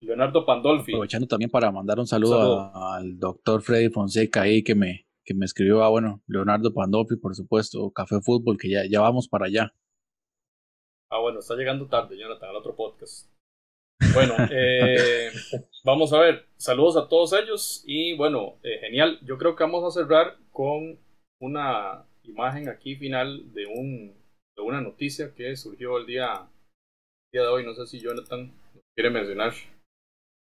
Speaker 2: Leonardo Pandolfi.
Speaker 5: Aprovechando también para mandar un saludo, al doctor Freddy Fonseca ahí que me, que me escribió, ah, bueno, Leonardo Pandolfi, por supuesto, Café Fútbol, que ya, ya vamos para allá.
Speaker 2: Ah, bueno, está llegando tarde, Jonathan, al otro podcast. Bueno, eh, vamos a ver, saludos a todos ellos y bueno, eh, genial. Yo creo que vamos a cerrar con una imagen aquí final de, un, de una noticia que surgió el día, el día de hoy. No sé si Jonathan quiere mencionar.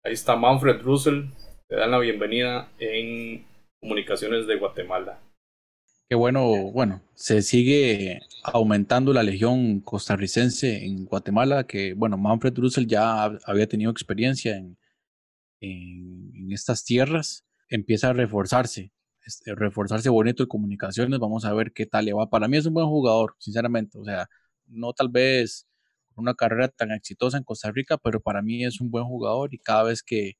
Speaker 2: Ahí está Manfred Russell, le dan la bienvenida en Comunicaciones de Guatemala.
Speaker 5: Qué bueno, bueno, se sigue aumentando la legión costarricense en Guatemala, que bueno, Manfred Russell ya había tenido experiencia en, estas tierras, empieza a reforzarse, este, reforzarse bonito en comunicaciones, vamos a ver qué tal le va. Para mí es un buen jugador, sinceramente, o sea, no tal vez una carrera tan exitosa en Costa Rica, pero para mí es un buen jugador y cada vez que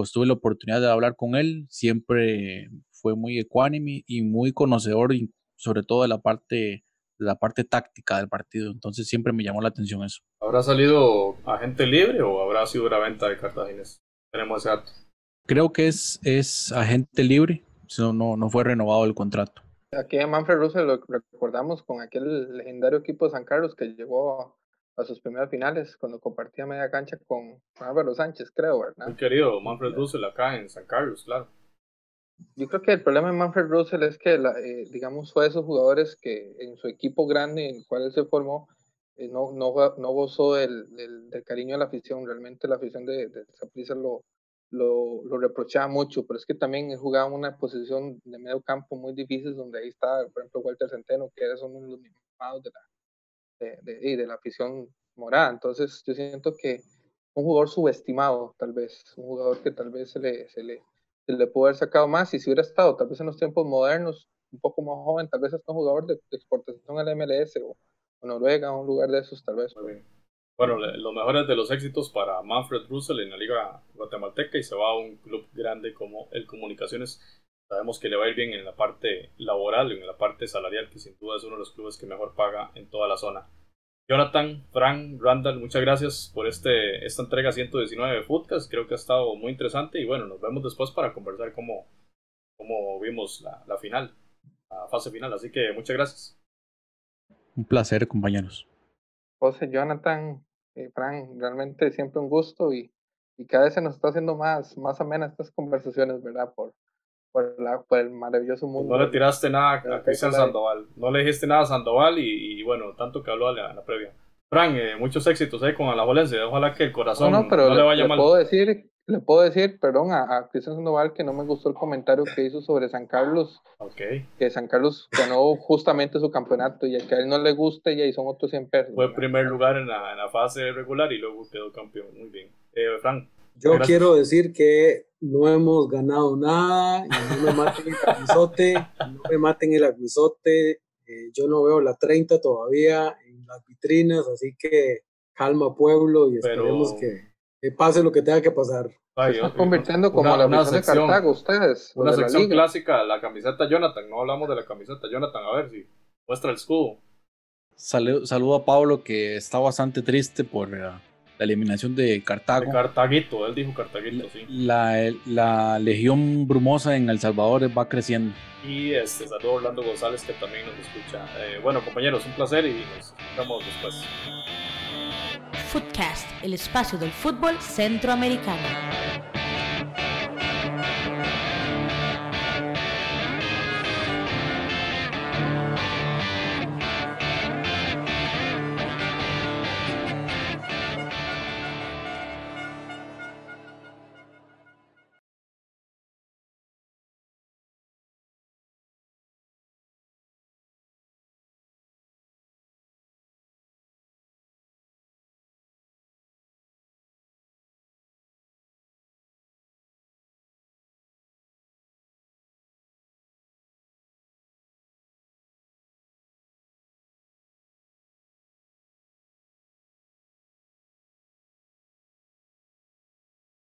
Speaker 5: pues, tuve la oportunidad de hablar con él, siempre fue muy ecuánime y muy conocedor, y sobre todo de la parte de la parte táctica del partido. Entonces siempre me llamó la atención eso.
Speaker 2: ¿Habrá salido agente libre o habrá sido una venta de Cartaginés? Tenemos ese dato.
Speaker 5: Creo que es, es agente libre, no, no, no fue renovado el contrato.
Speaker 4: Aquí a Manfred Russell lo recordamos con aquel legendario equipo de San Carlos que llegó a sus primeras finales cuando compartía media cancha con Álvaro Sánchez, creo, ¿verdad?
Speaker 2: Muy querido Manfred Russell acá en San Carlos, claro.
Speaker 4: Yo creo que el problema de Manfred Russell es que, eh, digamos, fue de esos jugadores que en su equipo grande en el cual él se formó, eh, no, no, no, gozó del, del, cariño de la afición. Realmente la afición de, de lo, lo, lo, reprochaba mucho, pero es que también jugaba una posición de medio campo muy difícil, donde ahí está, por ejemplo, Walter Centeno, que era uno de los mimados de la, de, de, la afición morada. Entonces yo siento que un jugador subestimado, tal vez, un jugador que tal vez se le, se le, se le pudo haber sacado más y si hubiera estado tal vez en los tiempos modernos, un poco más joven, tal vez hasta un jugador de, exportación al MLS o, Noruega, un lugar de esos tal vez.
Speaker 2: Bueno, los mejores de los éxitos para Manfred Russell en la liga guatemalteca y se va a un club grande como el Comunicaciones. Sabemos que le va a ir bien en la parte laboral, en la parte salarial, que sin duda es uno de los clubes que mejor paga en toda la zona. Jonathan, Frank, Randall, muchas gracias por este, esta entrega 119 de Foodcast. Creo que ha estado muy interesante y bueno, nos vemos después para conversar cómo, cómo vimos la, la final, la fase final. Así que muchas gracias.
Speaker 5: Un placer, compañeros.
Speaker 4: José, Jonathan, eh, Frank, realmente siempre un gusto y, y cada vez se nos está haciendo más, más amenas estas conversaciones, ¿verdad? Por, por, la, por el maravilloso mundo.
Speaker 2: No le tiraste nada a Cristian Sandoval, no le dijiste nada a Sandoval y, bueno, tanto que habló a la, previa. Frank, eh, muchos éxitos ahí con Alajuelense, ojalá que el corazón no, pero le, vaya
Speaker 4: le Puedo decir, le puedo decir, perdón, a, Cristian Sandoval que no me gustó el comentario que hizo sobre San Carlos.
Speaker 2: Okay.
Speaker 4: Que San Carlos ganó justamente su campeonato y que a él no le guste y ahí son otros 100 pesos.
Speaker 2: Fue primer lugar en la, en la, fase regular y luego quedó campeón. Muy bien. Eh, Frank.
Speaker 3: Yo quiero decir que no hemos ganado nada, y no me maten el aguizote, no me maten el aguizote, eh, yo no veo la 30 todavía en las vitrinas, así que calma pueblo y esperemos que, pase lo que tenga que pasar.
Speaker 4: Se están convirtiendo como la una de Cartago ustedes.
Speaker 2: Una sección clásica, la camiseta Jonathan, no hablamos de la camiseta Jonathan, a ver si muestra el escudo.
Speaker 5: Saludo, a Pablo que está bastante triste por... Eh, la eliminación de Cartago. De
Speaker 2: Cartaguito, él dijo Cartaguito, sí.
Speaker 5: La, la, legión brumosa en El Salvador va creciendo.
Speaker 2: Y este, saludo a Orlando González que también nos escucha. Eh, bueno, compañeros, un placer y nos vemos después.
Speaker 1: Footcast, el espacio del fútbol centroamericano.